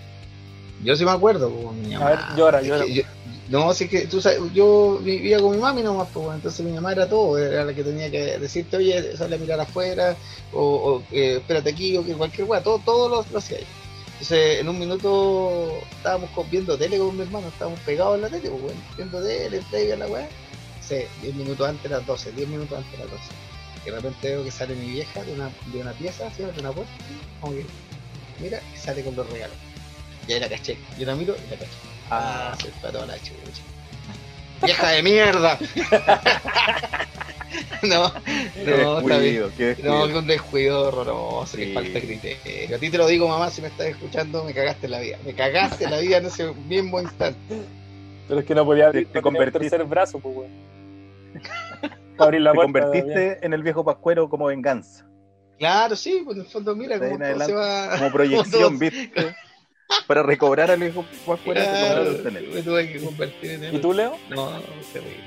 Yo sí me acuerdo, pues, mi A ver, llora, Es llora. que yo- no, sí que tú sabes, yo vivía con mi mami nomás, pues, bueno, entonces mi mamá era todo, era la que tenía que decirte, oye, sale a mirar afuera, o, eh, espérate aquí, o que cualquier weá, todo, todo lo, lo hacía ella. Entonces, en un minuto estábamos viendo tele con mi hermano, estábamos pegados en la tele, pues, bueno, viendo tele, play, la weá. Sí, 10 minutos antes las 12, 10 minutos antes de las 12. Y de repente veo que sale mi vieja de una, de una pieza, de una puerta, como que mira, y sale con los regalos. Y ahí la caché. Yo la miro y la caché. Ah, se fue toda la chucha. ¡Vieja de mierda! no, no, está bien. descuido, qué No, que un descuido horroroso, que falta criterio. A ti te lo digo, mamá, si me estás escuchando, me cagaste la vida. Me cagaste la vida en ese mismo instante. Pero es que no podía abrir Te- te convertiste- tercer brazo, pues, weón. Abrir la Te puerta. convertiste en el viejo pascuero como venganza. Claro, sí, pues en el fondo, mira cómo se va. Como proyección, ¿viste? Para recobrar al Claro, me tuve que convertir en él. ¿Y tú, Leo? No, terrible.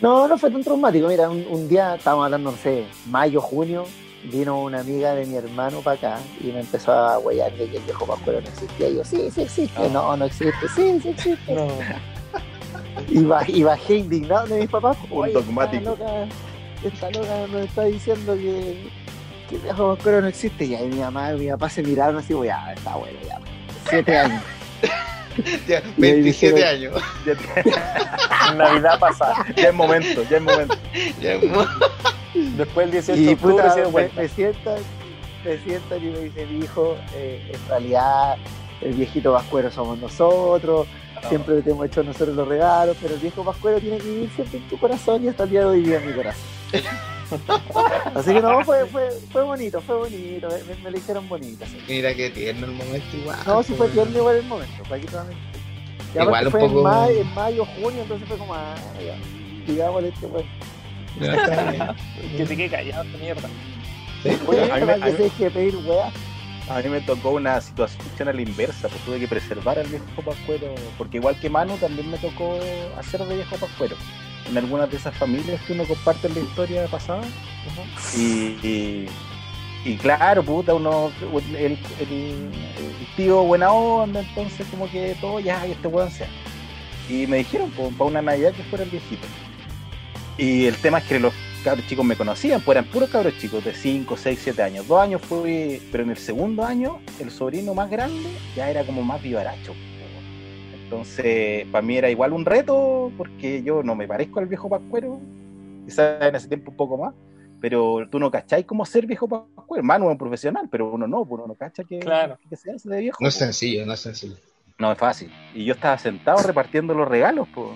No, no fue tan traumático. Mira, un, un día estábamos hablando, no sé, mayo, junio, vino una amiga de mi hermano para acá y me empezó a huellar de que el viejo pascuero no existía. Y yo, sí, sí existe. Ah. No, no existe. Sí, sí existe. No. Y, ba- y bajé indignado de mis papás. Un "Oye, dogmático". Esta loca, esta loca nos está diciendo que, que el viejo pascuero no existe. Y ahí mi mamá y mi papá se miraron así, "Uy, ya, está bueno, ya. Siete años. Ya, ahí 27 dijeron- años. Ya, te- Navidad pasada. ya es momento, ya es momento. Ya, Después el 18 de Y octubre puta, se dio me, cuenta. me sientan, me sientan y me dicen, hijo, eh, en realidad el viejito pascuero somos nosotros, siempre te hemos hecho nosotros los regalos, pero el viejo pascuero tiene que vivir siempre en tu corazón y hasta el día de hoy vive en mi corazón. Así que no, fue, fue, fue bonito, fue bonito, me, me lo hicieron bonito. Mira qué tierno el momento igual. No, sí fue pues. tierno igual el momento, fue aquí Igual un fue poco- en, mayo, en mayo, junio, entonces fue como, ah, ya, este. Ya, está bien. Que te quede callado esta mierda. Oye, a mí me- Para a que mí- se deje de pedir weá. A mí me tocó una situación a la inversa, pues tuve que preservar al viejo pascuero, porque igual que Manu también me tocó hacer de viejo pascuero. En algunas de esas familias que uno comparte la historia pasada. Y, y, claro, puta, uno, el, tío buena onda, entonces como que todo ya, este weón sea. Y me dijeron, pues, para una Navidad que fuera el viejito. Y el tema es que los cabros chicos me conocían, pues eran puros cabros chicos de 5, 6, 7 años. Dos años fue, pero en el segundo año, el sobrino más grande ya era como más vivaracho. Entonces, para mí era igual un reto, porque yo no me parezco al viejo pascuero, quizás en ese tiempo un poco más, pero tú no cacháis cómo ser viejo pascuero. Manu es un profesional, pero uno no, pues uno no cacha que, Claro. que se hace de viejo. No es sencillo, no es sencillo. No es fácil. Y yo estaba sentado repartiendo los regalos, pues.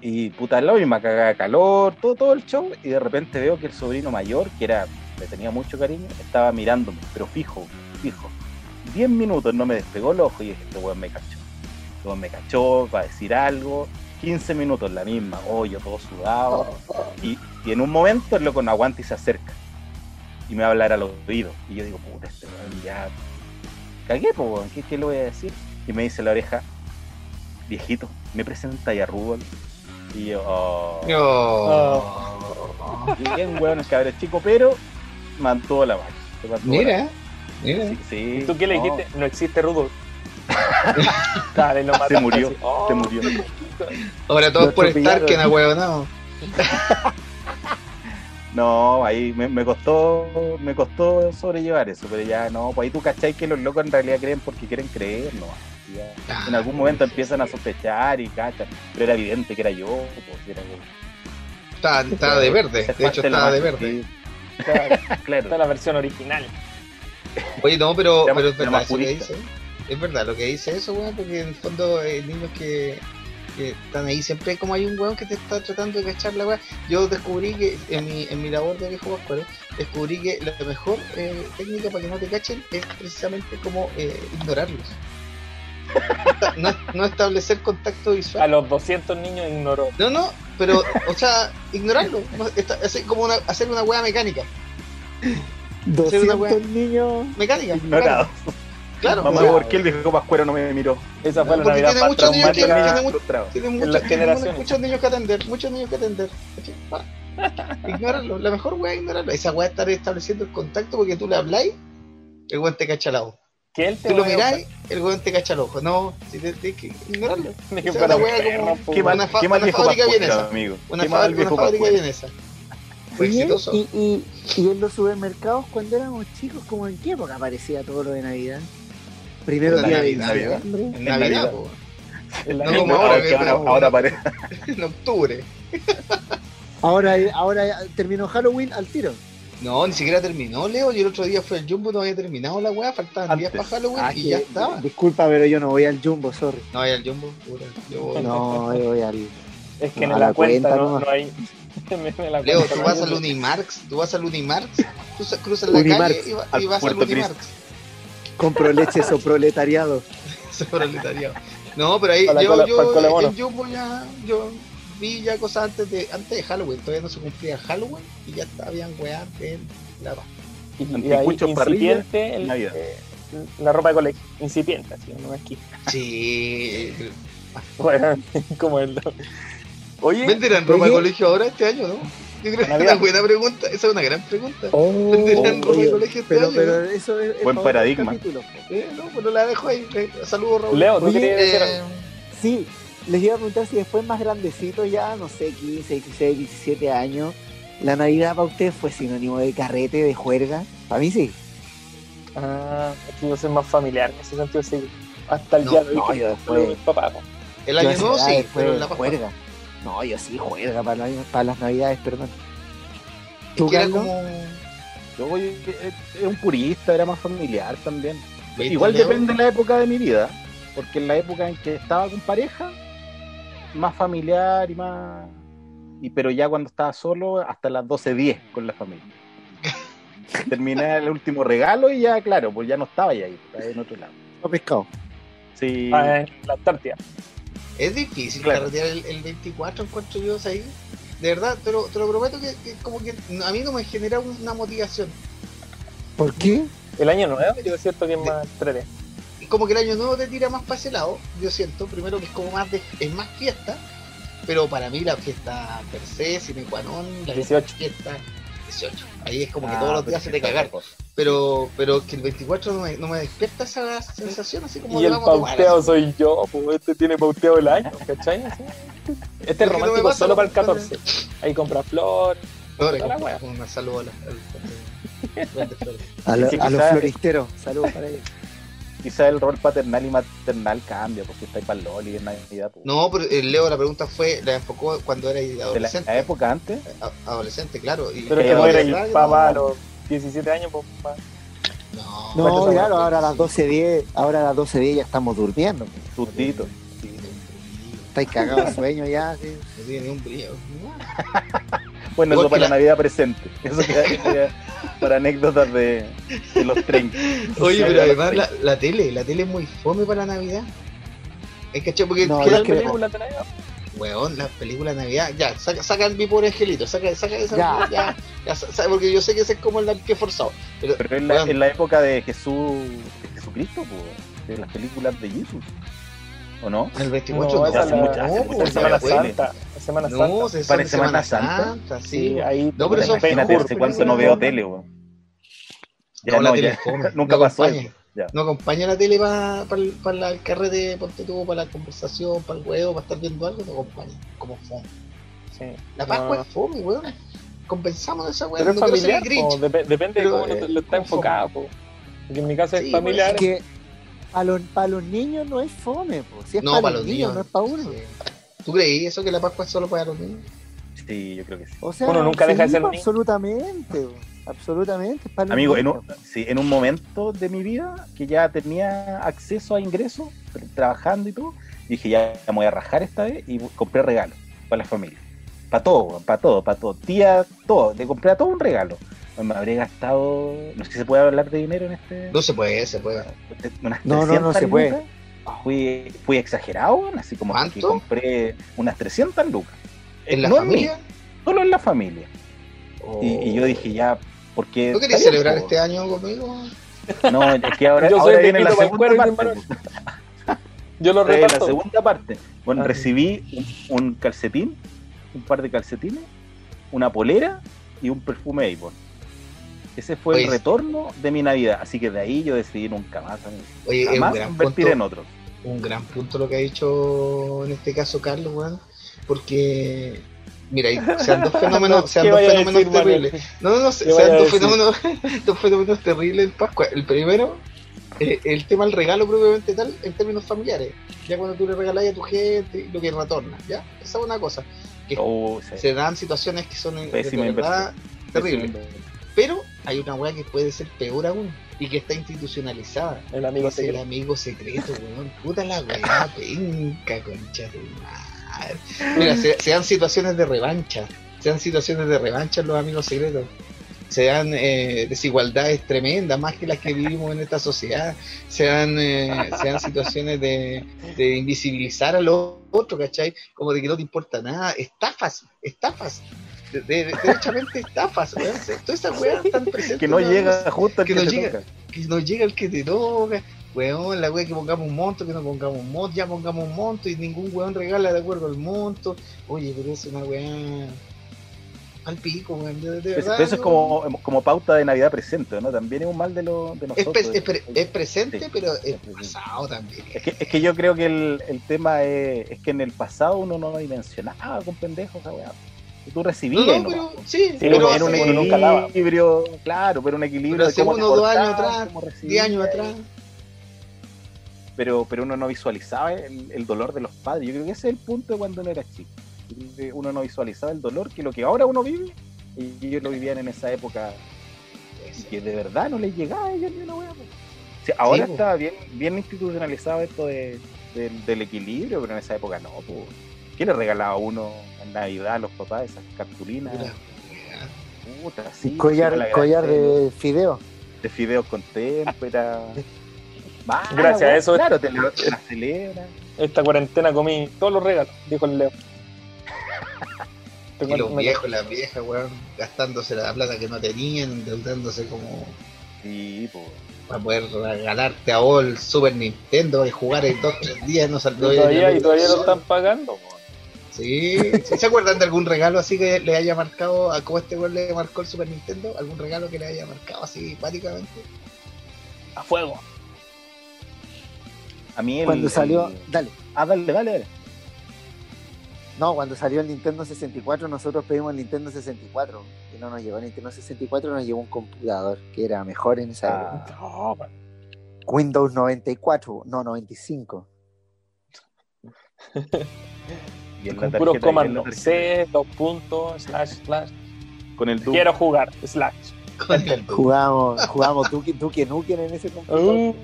Y puta la misma cagada calor, todo, todo el show. Y de repente veo que el sobrino mayor, que era, le tenía mucho cariño, estaba mirándome, pero fijo, fijo. Diez minutos no me despegó el ojo y dije, este weón me cachó. Me cachó para decir algo. 15 minutos la misma, oh, yo todo sudado. Y, y en un momento el loco no aguanta y se acerca. Y me va a hablar al oído. Y yo digo, puta, este weón ya. Cagué, weón, ¿qué, ¿qué le voy a decir? Y me dice la oreja, viejito, me presenta ya Rubén. Y yo, oh, Oh. bien, weón, el cabrón chico, pero mantuvo la mano. mantuvo la Mira, mira. Sí, sí, ¿Y tú qué le no, dijiste? No existe Rudolf. Dale, lo mataste. Se murió. Oh, se murió. Ahora todos por estar que no. No, ahí me, me costó me costó sobrellevar eso, pero ya no, pues ahí tú cachai que los locos en realidad creen porque quieren creer, no. Ya, en algún momento empiezan a sospechar y cachan, pero era evidente que era yo, pues, era yo. Estaba, estaba de verde, de hecho estaba de verde. sí, Claro, claro. Esta es la versión original. Oye, no, pero, pero es verdad más eso que dice. Es verdad lo que dice eso, weón, porque en el fondo eh, niños que, que están ahí, siempre como hay un weón que te está tratando de cachar la weá. Yo descubrí que en mi, en mi labor de viejo pascuero, descubrí que la mejor eh, técnica para que no te cachen es precisamente como eh, ignorarlos. No, no establecer contacto A visual. los 200 niños ignoró. No, no, pero, o sea, ignorarlo. Hacer como una, hacer una weá mecánica. Hacer una 200 wea. niños. Mecánica. Ignorado. mecánica. Claro. Mamá, o sea, ¿por qué el viejo pascuero no me miró? Esa fue la Porque Navidad tiene más muchos niños que- traumática. tiene. Tiene tiene generaciones. muchos niños que atender, muchos niños que atender. Ignóralo, la mejor weá es ignorarlo. Esa weá es estar estableciendo el contacto porque tú le habláis, el weón te cacha el ojo. Te Tú lo miráis, el weón te cacha el ojo. No, si te- tienes que ignorarlo. o sea, la perro, como- Qué mal, Una fa- qué mal una fábrica vienesa. amigo. Una, Qué mal una fábrica vienesa. Exitoso. Y, y, y en los supermercados, cuando éramos chicos, como en qué época aparecía todo lo de Navidad? Primero día de Navidad, diciembre. En Navidad. Navidad, po. en la No, misma- como ahora, que ahora, ahora. En octubre. Ahora, ahora terminó Halloween al tiro. No, ni siquiera terminó, Leo. Yo el otro día fue el Jumbo, no había terminado la weá, faltaban Antes. 10 para Halloween Ah, y que- ya estaba. Disculpa, pero yo no voy al Jumbo, sorry. No, era el Jumbo, yo voy- No, yo voy al. Es que No, en la, la cuenta, cuenta no, hay. la Leo, cuenta tú no vas al Unimarx, tú vas al Unimarx, cruzas la Unimarx, calle y, va- al y vas al Unimarx. Compro leche o proletariado. Proletariado. No, pero ahí yo, cola- yo colemono. en Jumbo ya, yo vi ya cosas antes de, antes de Halloween, todavía no se cumplía Halloween y ya habían weá en la. Y, y ahí incipiente el- Navidad. eh, la ropa de colegio. Incipiente, así, no aquí. Sí. Bueno, como el. Oye, ¿Venderán ropa de colegio ahora este año, no? Yo creo que es una buena pregunta, esa es una gran pregunta. Oh, ¿Venderán ropa de oye, colegio este pero, pero eso es. es Buen paradigma. Eh, no, pues no la dejo ahí. eh, Saludos, Raúl. Leo, ¿tú Oye, querías decir Eh, algo? Sí, les iba a preguntar si después más grandecito ya, no sé, 15, 16, 17 años, la Navidad para ustedes fue sinónimo de carrete, de juerga. Para mí sí. Ah, yo soy más familiar en ese sentido, sí. Hasta el No, día de hoy. no, yo después- mi papá, el año nuevo sí, después pero en la juerga. No, yo sí juerga para, la- para las Navidades, perdón. ¿Tú, Que era como Yo eh, eh, era un purista, era más familiar también. 20 Igual depende de la época de mi vida, porque en la época en que estaba con pareja, más familiar y más... Y, pero ya cuando estaba solo, hasta las 12.10 con la familia. Terminé el último regalo y ya, claro, pues ya no estaba ya ahí, estaba en otro lado. No pescado. Sí, Ah, en la Antártida. Es difícil Claro. carretear el, el 24, encuentro yo ahí. De verdad, te lo, te lo prometo que, que como que a mí no me genera una motivación. ¿Por qué? El año nuevo, yo siento que es más entrete. Y como que el año nuevo te tira más para ese lado, yo siento, primero que es como más de, es más fiesta, pero para mí la fiesta per se, sine qua non, la 18. fiesta 18. Ahí es como que Ah, todos los días se te cagar. cosa. Pero, pero que el 24 no me, no me despierta esa sensación así como Y de el pauteado soy yo, pues este tiene pauteado el año, ¿cachai? Así. Este es no romántico pasa solo para el con- 14. Ahí compra flores. No, compro wea. un saludo a la- los quizás- floristeros. Saludos para ellos. Quizá el rol paternal y maternal cambia, porque está ahí para el Loli en Navidad. pues. No, pero eh, Leo, la pregunta fue, la enfocó cuando era de la, adolescente. la época antes, A- adolescente, claro. Y, Pero es que no era el papá los 17 años, pues. pa- No, No, claro, ahora a las 12.10, ahora a las 12.10 ya estamos durmiendo. sustito. Estáis cagados de sueño ya. sí. No tiene ni un brillo. Bueno, eso para la Navidad presente. Eso queda, para anécdotas de, de los 30. Oye, pero además la, la tele, la tele es muy fome para la Navidad. Es que, porque No, queda es el que- película de Navidad. Weón, las películas de Navidad, ya, saca, saca el mi pobre angelito, saca, saca esa, Ya. ya, porque yo sé que ese es como el que forzado. Pero, Pero en la, weón, en la época de Jesús, de Jesucristo, pues, de las películas de Jesús. ¿O no? el 24 No, no, esa hace la- hace no, pues, Semana. Santa. Semana No, Santa. se Para Semana Semana Santa. Santa, sí. Sí, ahí. No, pero eso es Imagínate, hace cuánto eso no es veo tele, weón. Ya No, la ya. Nunca no pasó acompaña. eso. Ya. No acompaña la tele para el carrete, ponte tú, para la conversación, para el huevo, para estar viendo algo, no acompaña, como fome. Sí. La Pascua No. es fome, weón. Compensamos de esa weón. Pero es no el familiar, Grinch. po, dep- depende Pero, de cómo eh, lo, lo está enfocado. po. Porque en mi caso Sí, es familiar. Es que para los, para los niños no es fome, po. si es No, para, los niños, niños. no es para uno. Sí. ¿Tú creí eso que la Pascua es solo para los niños? Sí, yo creo que sí. O sea, Uno nunca deja de ser niño. Absolutamente, po. Absolutamente. Amigo, en un, sí, en un momento de mi vida que ya tenía acceso a ingresos, tra- trabajando y todo, dije, ya me voy a rajar esta vez y compré regalos para la familia. Para todo, para todo, para todo. Tía, todo. Le compré a todo un regalo. Me habré gastado, no sé si se puede hablar de dinero en este... No se puede, se puede. unas No, no, no 300 se puede. Fui, fui exagerado, así como que compré unas 300 lucas. ¿En la No en mí, familia? solo en la familia. Y, y yo dije, ya, porque... ¿No bien, celebrar este año conmigo? No, es que ahora, Yo soy ahora el viene la segunda parte. Yo lo Trae la reparto. segunda parte. Bueno, Ah. recibí un, un calcetín, un par de calcetines, una polera y un perfume Avon. Ese fue el retorno de mi Navidad. Así que de ahí yo decidí nunca más. Oye, es un jamás gran, invertir punto, en otros. un gran punto lo que ha dicho en este caso Carlos, weón. Porque, mira, sean dos fenómenos, sean ¿Qué dos fenómenos Manuel? terribles. No, no, no, ¿Qué sean dos fenómenos, dos fenómenos terribles en Pascua. El primero, eh, el tema del regalo propiamente tal en términos familiares. Ya cuando tú le regalas a tu gente y lo que retorna, ¿ya? Esa es una cosa. Que Oh, sí. se dan situaciones que son de Pésima verdad terribles. Pero hay una weá que puede ser peor aún y que está institucionalizada. El amigo es el secreto. amigo secreto, weón. Puta la weá, penca, concha de madre. Mira, se, se dan situaciones de revancha. Se dan situaciones de revancha los amigos secretos. Se dan eh, desigualdades tremendas, más que las que vivimos en esta sociedad. Se dan, eh, se dan situaciones de, de invisibilizar a los otros, ¿cachai? Como de que no te importa nada. Estafas, estafas. De, de- de- derechamente estafas, weón. Todas esas weas están presentes. Que no llega justo al que que, no llega. toca. que nos llega el que te toca, weón, la wea que pongamos un monto, que no pongamos un monto, ya pongamos un monto y ningún weón regala de acuerdo al monto. Oye, pero es una weá al pico, weón, de, de Eso, verdad. eso es como, como pauta de Navidad presente, ¿no? También es un mal de, lo, de Es, nosotros. pre- es pre- es presente, Sí. pero es pasado también. Es que, es que yo creo que el, el tema es, es que en el pasado uno no dimensionaba con pendejos esa weá. Tú recibías, no, ¿no? pero sí, Sí, pero en un equilibrio, claro, pero un equilibrio Pero de cómo uno, dos años atrás, 10 años atrás. Pero, pero uno no visualizaba el, el dolor de los padres. Yo creo que ese es el punto de cuando uno era chico. Uno no visualizaba el dolor que lo que ahora uno vive, y ellos lo vivían en esa época y que de verdad no les llegaba a ellos ni una. O sea, ahora po. está bien, bien institucionalizado esto de, del- del equilibrio, pero en esa época no. po. ¿Qué le regalaba a uno en Navidad a los papás esas cartulinas? Puta, sí, collar, la collar gracia de fideo. de fideos con témpera. Mala, Gracias a eso- Claro, te la, te la celebran. Esta cuarentena comí todos los regalos, dijo el Leo. Tengo- Y los me- viejos, las viejas, weón, gastándose la plata que no tenían, endeudándose como Sí, pues. para poder regalarte a vos el Super Nintendo y jugar en dos tres días no y salió todavía, y todavía lo están pagando. Sí, ¿Sí ¿se acuerdan de algún regalo así que le haya marcado a cómo este weón le marcó el Super Nintendo? ¿Algún regalo que le haya marcado así prácticamente? A fuego. A mí el. Cuando salió, el- dale. Ah, dale, dale, dale. No, cuando salió el Nintendo 64, nosotros pedimos el Nintendo 64 y no nos llegó el Nintendo 64, nos llegó un computador que era mejor en esa Ah. época. No, man. Windows 94, no 95. Y en la con tarjeta- puros y en la comandos. tarjeta- C, dos puntos, slash, slash. Con el. Quiero jugar, slash. Con el Jugamos, jugamos Duke, Duke Nukem en ese computador. Uh,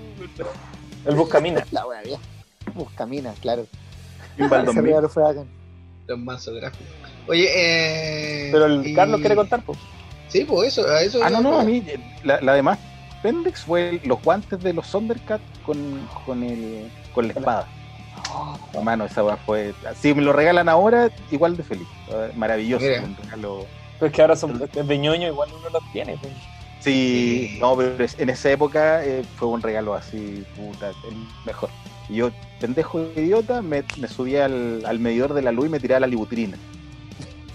el buscamina. La buena vieja. Buscamina, claro. Pinball Ese 2000. regalo fue bacán. los mazos gráficos. Oye, eh. Pero el y- Carlos quiere contar, pues. Sí, pues eso, a eso. Ah, no, no, a mí eh, la, la demás Pendex fue el- los guantes de los Thundercat con, con, el, con la espada. Hermano, esa weá fue. Si me lo regalan ahora, igual de feliz. Eh, Maravilloso. Un regalo. Pero es que ahora son es de ñoño, igual uno los tiene. pues. Sí, Sí. no, pero en esa época eh, fue un regalo así, puta, el mejor. Y yo, pendejo idiota, me, me subía al, al medidor de la luz y me tiraba la libutrina.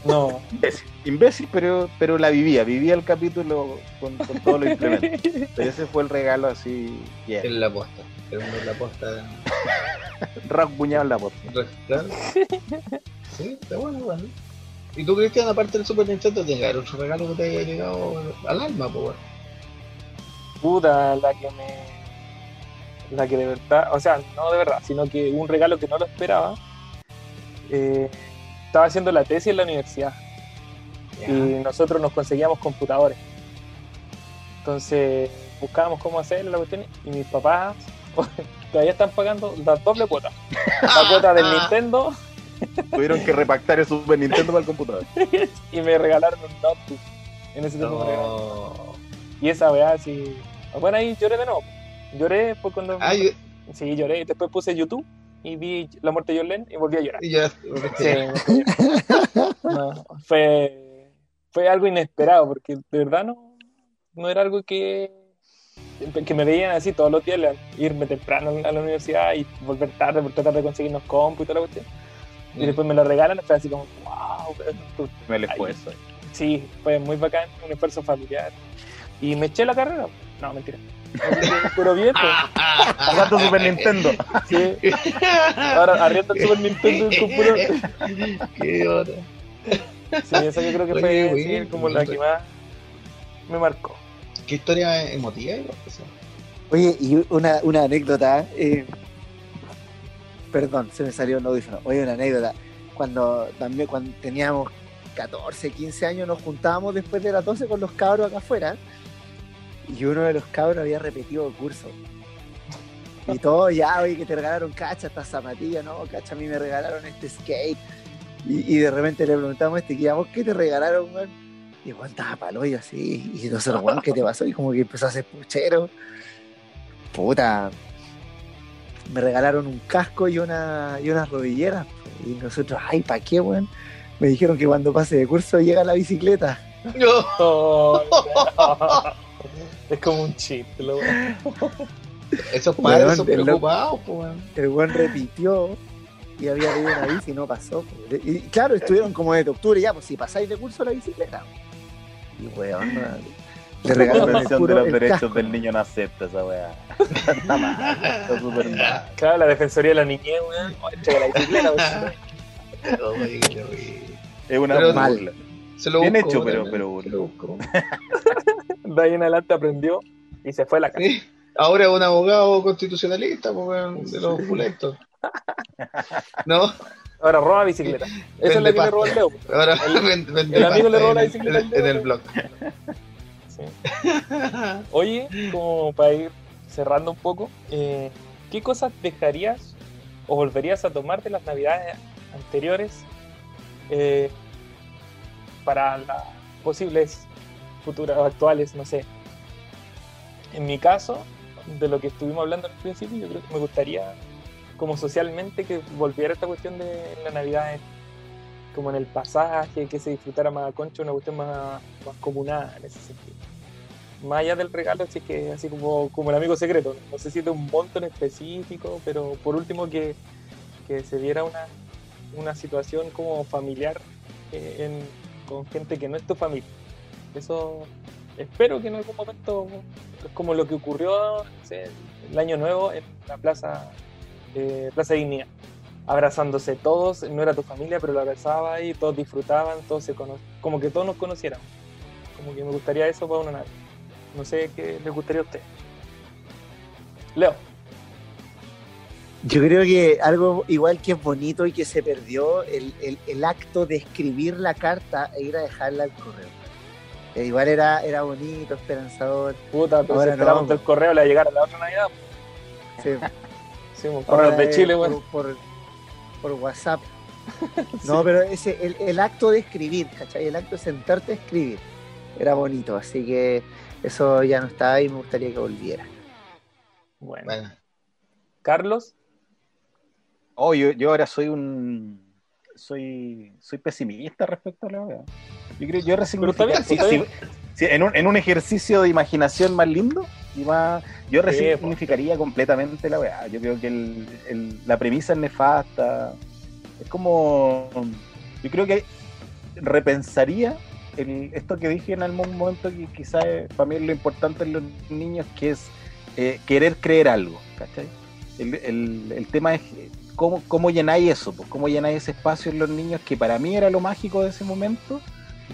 No. Imbécil, imbécil pero, pero la vivía, vivía el capítulo con, con todos los implementos. Pero ese fue el regalo así, bien. En la posta. En la posta. Rock buñado en la. Claro. Sí, está bueno, bueno. Y tú, Cristian, aparte del Super Nintendo, te llegaron otro regalo que te haya llegado al alma, pues. Puta, la que me. La que de verdad, o sea, no de verdad, sino que un regalo que no lo esperaba. Eh, estaba haciendo la tesis en la universidad y nosotros nos conseguíamos computadores. Entonces buscábamos cómo hacerlo, la cuestión, y mis papás todavía están pagando la doble cuota. La cuota del Nintendo Tuvieron que repactar el Super Nintendo para el computador. y me regalaron un notebook. En ese tiempo me regalaron. No. Y esa weá así. Bueno, ahí lloré de nuevo. Lloré pues cuando. Ah, yo, Sí, lloré. Después puse YouTube y vi la muerte de John Lennon y volví a llorar. y ya. Sí. No, fue, fue algo inesperado porque de verdad no, no era algo que, que me veían así todos los días, irme temprano a la universidad y volver tarde por tratar de conseguirnos compu y toda la cuestión. Y después me lo regalan, fue así como, wow, Me el esfuerzo. sí, fue muy bacán, un esfuerzo familiar. Y me eché la carrera. No, mentira. Puro bien, pues. Pagando Super Nintendo. Sí. Ahora arriendo el Super Nintendo en computador. Qué hora. Sí, esa yo creo que Oye, fue sí, como la que más me marcó. Qué historia emotiva. Oye, y una, una anécdota. eh, perdón, se me salió el audífono. Oye, una anécdota. Cuando también cuando teníamos 14, 15 años nos juntábamos después de las 12 con los cabros acá afuera y uno de los cabros había repetido el curso. Y todo ya, oye, que te regalaron cacha, estas zapatillas, no, cacha, a mí me regalaron este skate. Y, de repente le preguntamos a este que ¿vos qué te regalaron, weón? Y igual estaba palo y así. Y nosotros, weón, ¿qué te pasó? Y como que empezó a hacer puchero. Puta. Me regalaron un casco y, una, y unas rodilleras. Y nosotros, ay, ¿para qué, weón? Me dijeron que cuando pase de curso llega la bicicleta. No. Es como un chiste, lo weón. Esos padres son preocupados, weón. El weón repitió y había pedido una bici y no pasó. Y claro, estuvieron como desde octubre ya, pues si pasáis de curso la bicicleta. Y weón, no, le La regalaron el, de los el derechos casco. del niño no acepta esa weá. Está mal, está súper mal. Claro, la defensoría de la niñez, weón. Oh, entrega la bicicleta, horrible. Es una Pero- burla. Se lo Bien busco, hecho, pero- pero- Se lo busco. De ahí en adelante aprendió y se fue a la casa. Sí. Ahora es un abogado constitucionalista, weón, de los pulentos. ¿No? Ahora roba bicicleta. Esa es la Vende que le robó el. Leo. Ahora El- vende- vende el amigo le robó la el- bicicleta en, al en el blog. Oye, como para ir cerrando un poco, eh, ¿qué cosas dejarías o volverías a tomar de las navidades anteriores eh, para las posibles futuras o actuales? No sé. En mi caso, de lo que estuvimos hablando al principio, yo creo que me gustaría, como socialmente, que volviera esta cuestión de la Navidad en- como en el pasaje, que se disfrutara más a concho, una cuestión más, más comunal en ese sentido más allá del regalo, sí que así como, como el amigo secreto, no sé si de un monto en específico, pero por último que, que se diera una, una situación como familiar eh, con gente que no es tu familia. Eso espero que en algún momento, como lo que ocurrió el año nuevo en la plaza, eh, plaza Dignidad. Abrazándose todos, no era tu familia, pero lo abrazaba y todos disfrutaban, todos se cono- como que todos nos conociéramos. Como que me gustaría eso para una Navidad. No sé qué les gustaría a ustedes. Leo. Yo creo que algo igual que es bonito y que se perdió, el, el- el acto de escribir la carta e ir a dejarla al correo. Eh, igual era, era bonito, esperanzador. Puta, pero Ahora esperamos no, el correo le llegara a la otra Navidad. Sí, Sí, un correo ahora de Chile, por, bueno. por, por WhatsApp. No, pero ese, el, el acto de escribir, ¿cachai? El acto de sentarte a escribir era bonito, así que eso ya no está y me gustaría que volviera. Bueno. Bueno, Carlos. Oh, yo, yo ahora soy un. Soy, soy pesimista respecto a la wea. Yo creo yo resignificaría. sí, está sí, bien. sí, en, un, en un ejercicio de imaginación más lindo, y más, yo Sí, resignificaría completamente la weá. Yo creo que el- el- la premisa es nefasta. Es como. Yo creo que repensaría el- esto que dije en algún momento, que quizás para mí es lo importante en los niños, que es eh, querer creer algo. ¿cachai? El, el- el tema es eh, cómo, cómo llenáis eso, pues, cómo llenáis ese espacio en los niños, que para mí era lo mágico de ese momento,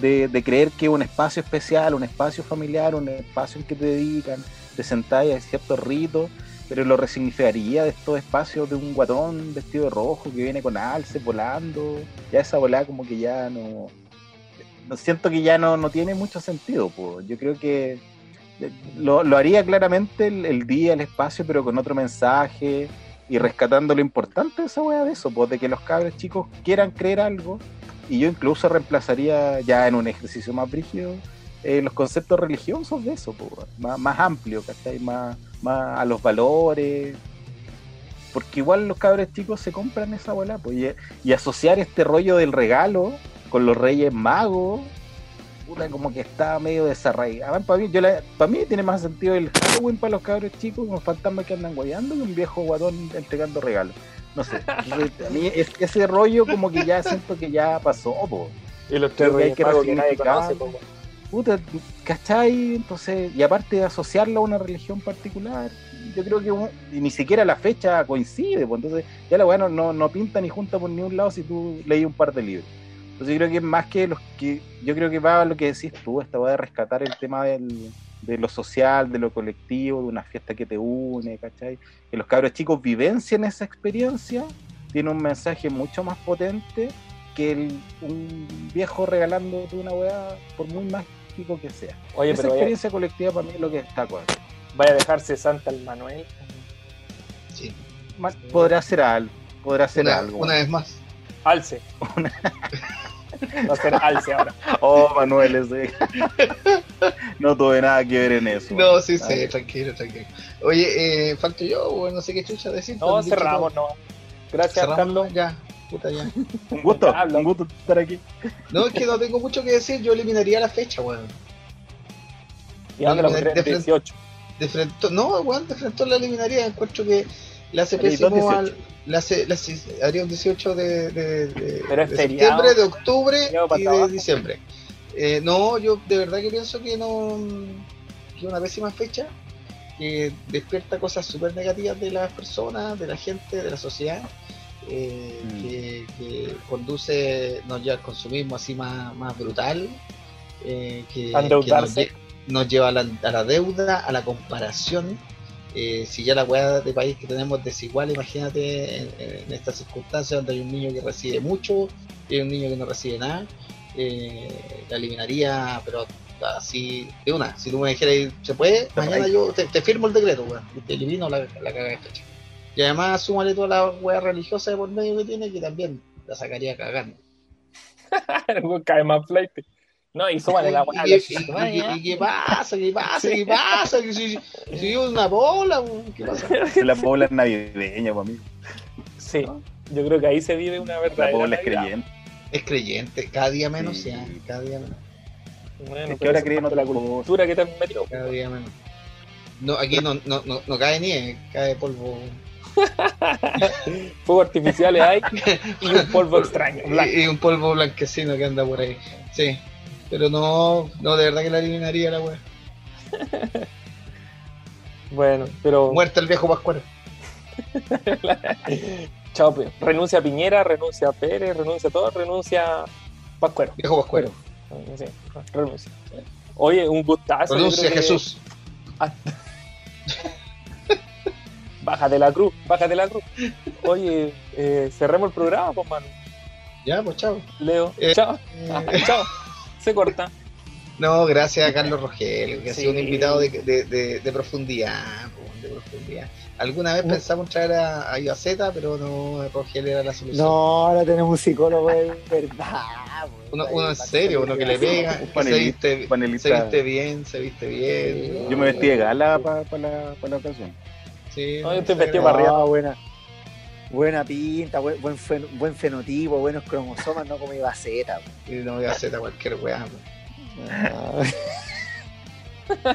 de, de creer que un espacio especial, un espacio familiar, un espacio en que te dedican, te sentáis a ciertos ritos, pero lo resignificaría de estos espacios de un guatón vestido de rojo que viene con alce volando, ya esa volada como que ya no, no siento que ya no, no tiene mucho sentido, pues. yo creo que lo, lo haría claramente el, día, el espacio, pero con otro mensaje y rescatando lo importante de esa weá de eso, pues de que los cabros chicos quieran creer algo y yo incluso reemplazaría ya en un ejercicio más brígido eh, los conceptos religiosos de eso, pues, más, más amplio, ¿cachai? Más, más a los valores, porque igual los cabros chicos se compran esa bola, pues, y asociar este rollo del regalo con los reyes magos, puta, como que está medio desarraigado. Para mí, yo la- para mí tiene más sentido el Halloween para los cabros chicos, unos fantasmas que andan guayando, que un viejo guatón entregando regalos. No sé, a mí es- ese rollo como que ya siento que ya pasó, po. Y los tres reyes que magos que nadie conoce. po, puta, ¿cachai? Entonces, y aparte de asociarlo a una religión particular, yo creo que y ni siquiera la fecha coincide, pues entonces ya la weá no, no, no pinta ni junta por ningún lado si tú leí un par de libros. Entonces yo creo que más que los que, yo creo que va a lo que decís tú, esta va de rescatar el tema del, de lo social, de lo colectivo, de una fiesta que te une, ¿cachai? Que los cabros chicos vivencien esa experiencia, tiene un mensaje mucho más potente que el- un viejo regalándote una weá, por muy mágico que sea. Oye, Esa pero vaya, experiencia colectiva para mí es lo que destaco. vaya a dejarse Santa el Manuel. Sí. Podrá ser algo, podrá ser Una, algo. una vez más. Alce. Va a ser alce ahora. Oh, Manuel, ese. no tuve nada que ver en eso. No, sí, Ay. sí, tranquilo, tranquilo. Oye, eh, falto yo, bueno, no sé qué chucha decir. No, cerramos, no. Gracias, Cerramos, Carlos. Ya, puta ya. Un gusto, un gusto estar aquí. No, es que no tengo mucho que decir, yo eliminaría la fecha, weón. ¿Y dónde lo de- pondría? de frente. 18. De frente, no, weón, de frente la eliminaría, encuentro que le hace Pero ¿y dos pésimo 18? al. Le hace, le hace- haría un 18 de, de, de- Pero es de feriado. septiembre, de octubre y de diciembre. Eh, no, yo de verdad que pienso que no. que es una pésima fecha, que despierta cosas súper negativas de las personas, de la gente, de la sociedad. eh, Mm. que, que conduce, nos lleva al consumismo así más, más brutal, eh, que, que nos, nos lleva a la, a la deuda, a la comparación. Eh, si ya la weá de país que tenemos es desigual, imagínate en, en estas circunstancias donde hay un niño que recibe mucho y hay un niño que no recibe nada, eh, la eliminaría, pero así de una. Si tú me dijeras, ¿se puede? Mañana yo te, te firmo el decreto, weón, y te elimino la, la cagada de fecha. Y además súmale toda la weá religiosa de por medio que tiene, que también la sacaría cagando. Cae más flight. No, y súmale la weá. ¿Y, y- y- y- y qué pasa? ¿Qué pasa? ¿Qué pasa? Si, si yo una bola, ¿qué pasa? La pobla es navideña, para mí. Sí, yo creo que ahí se vive una La verdadera pobla es creyente. Es creyente, cada día menos, Sí. ya, cada día menos. Bueno, Es que ahora creen otra la cultura que te has metido. Cada día menos. No, aquí no, no, no, no cae nieve, cae polvo. Fuegos artificiales hay y un polvo extraño. blanco. Y, y un polvo blanquecino que anda por ahí. Sí. Pero no, no, de verdad que la eliminaría la weá. Bueno, pero. Muerta el viejo Pascuero. Chao, pues. Renuncia a Piñera, renuncia a Pérez, renuncia a todo, renuncia a Pascuero. Viejo Pascuero. Sí, renuncia. Oye, un gustazo. Renuncia que- Jesús. Bájate la cruz, bájate la cruz. Oye, eh, cerremos el programa, pues, mano. Ya, pues chao. Leo, Eh, chao. Ah, chao. Se corta. No, gracias a Carlos Rogelio, que ha sido un invitado de, de, de- de profundidad, de profundidad. Alguna vez No. pensamos traer a, a Iaceta, pero no, Rogelio era la solución. No, ahora tenemos un psicólogo de verdad. Uno, uno en serio, uno que le pega, Un se viste, panelista. se viste bien, se viste bien. Yo me vestí de gala para la, pa la ocasión. Sí, No, yo estoy vestido ve- para arriba. No, buena. Buena pinta, buen, buen, fen- buen fenotipo, buenos cromosomas, no como Ibaceta. No Iaceta cualquier weá.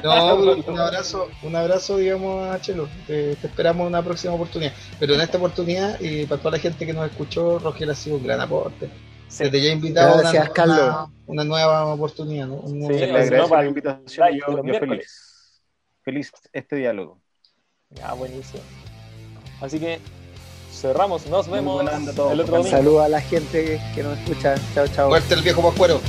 No, un abrazo, un abrazo, digamos, a Chelo. Te, te esperamos en una próxima oportunidad. Pero en esta oportunidad, y para toda la gente que nos escuchó, Rogelio ha sido un gran aporte. Sí. Desde ya invitado a una, Gracias, Carlos. una, una nueva oportunidad, ¿no? Un nuevo- Sí, no, para la invitación. Yo, yo feliz. Feliz este diálogo. Ya, buenísimo. Así que cerramos, nos vemos el otro domingo. Saludos a la gente que nos escucha. Chao, chao. Muerte el viejo Pascuero.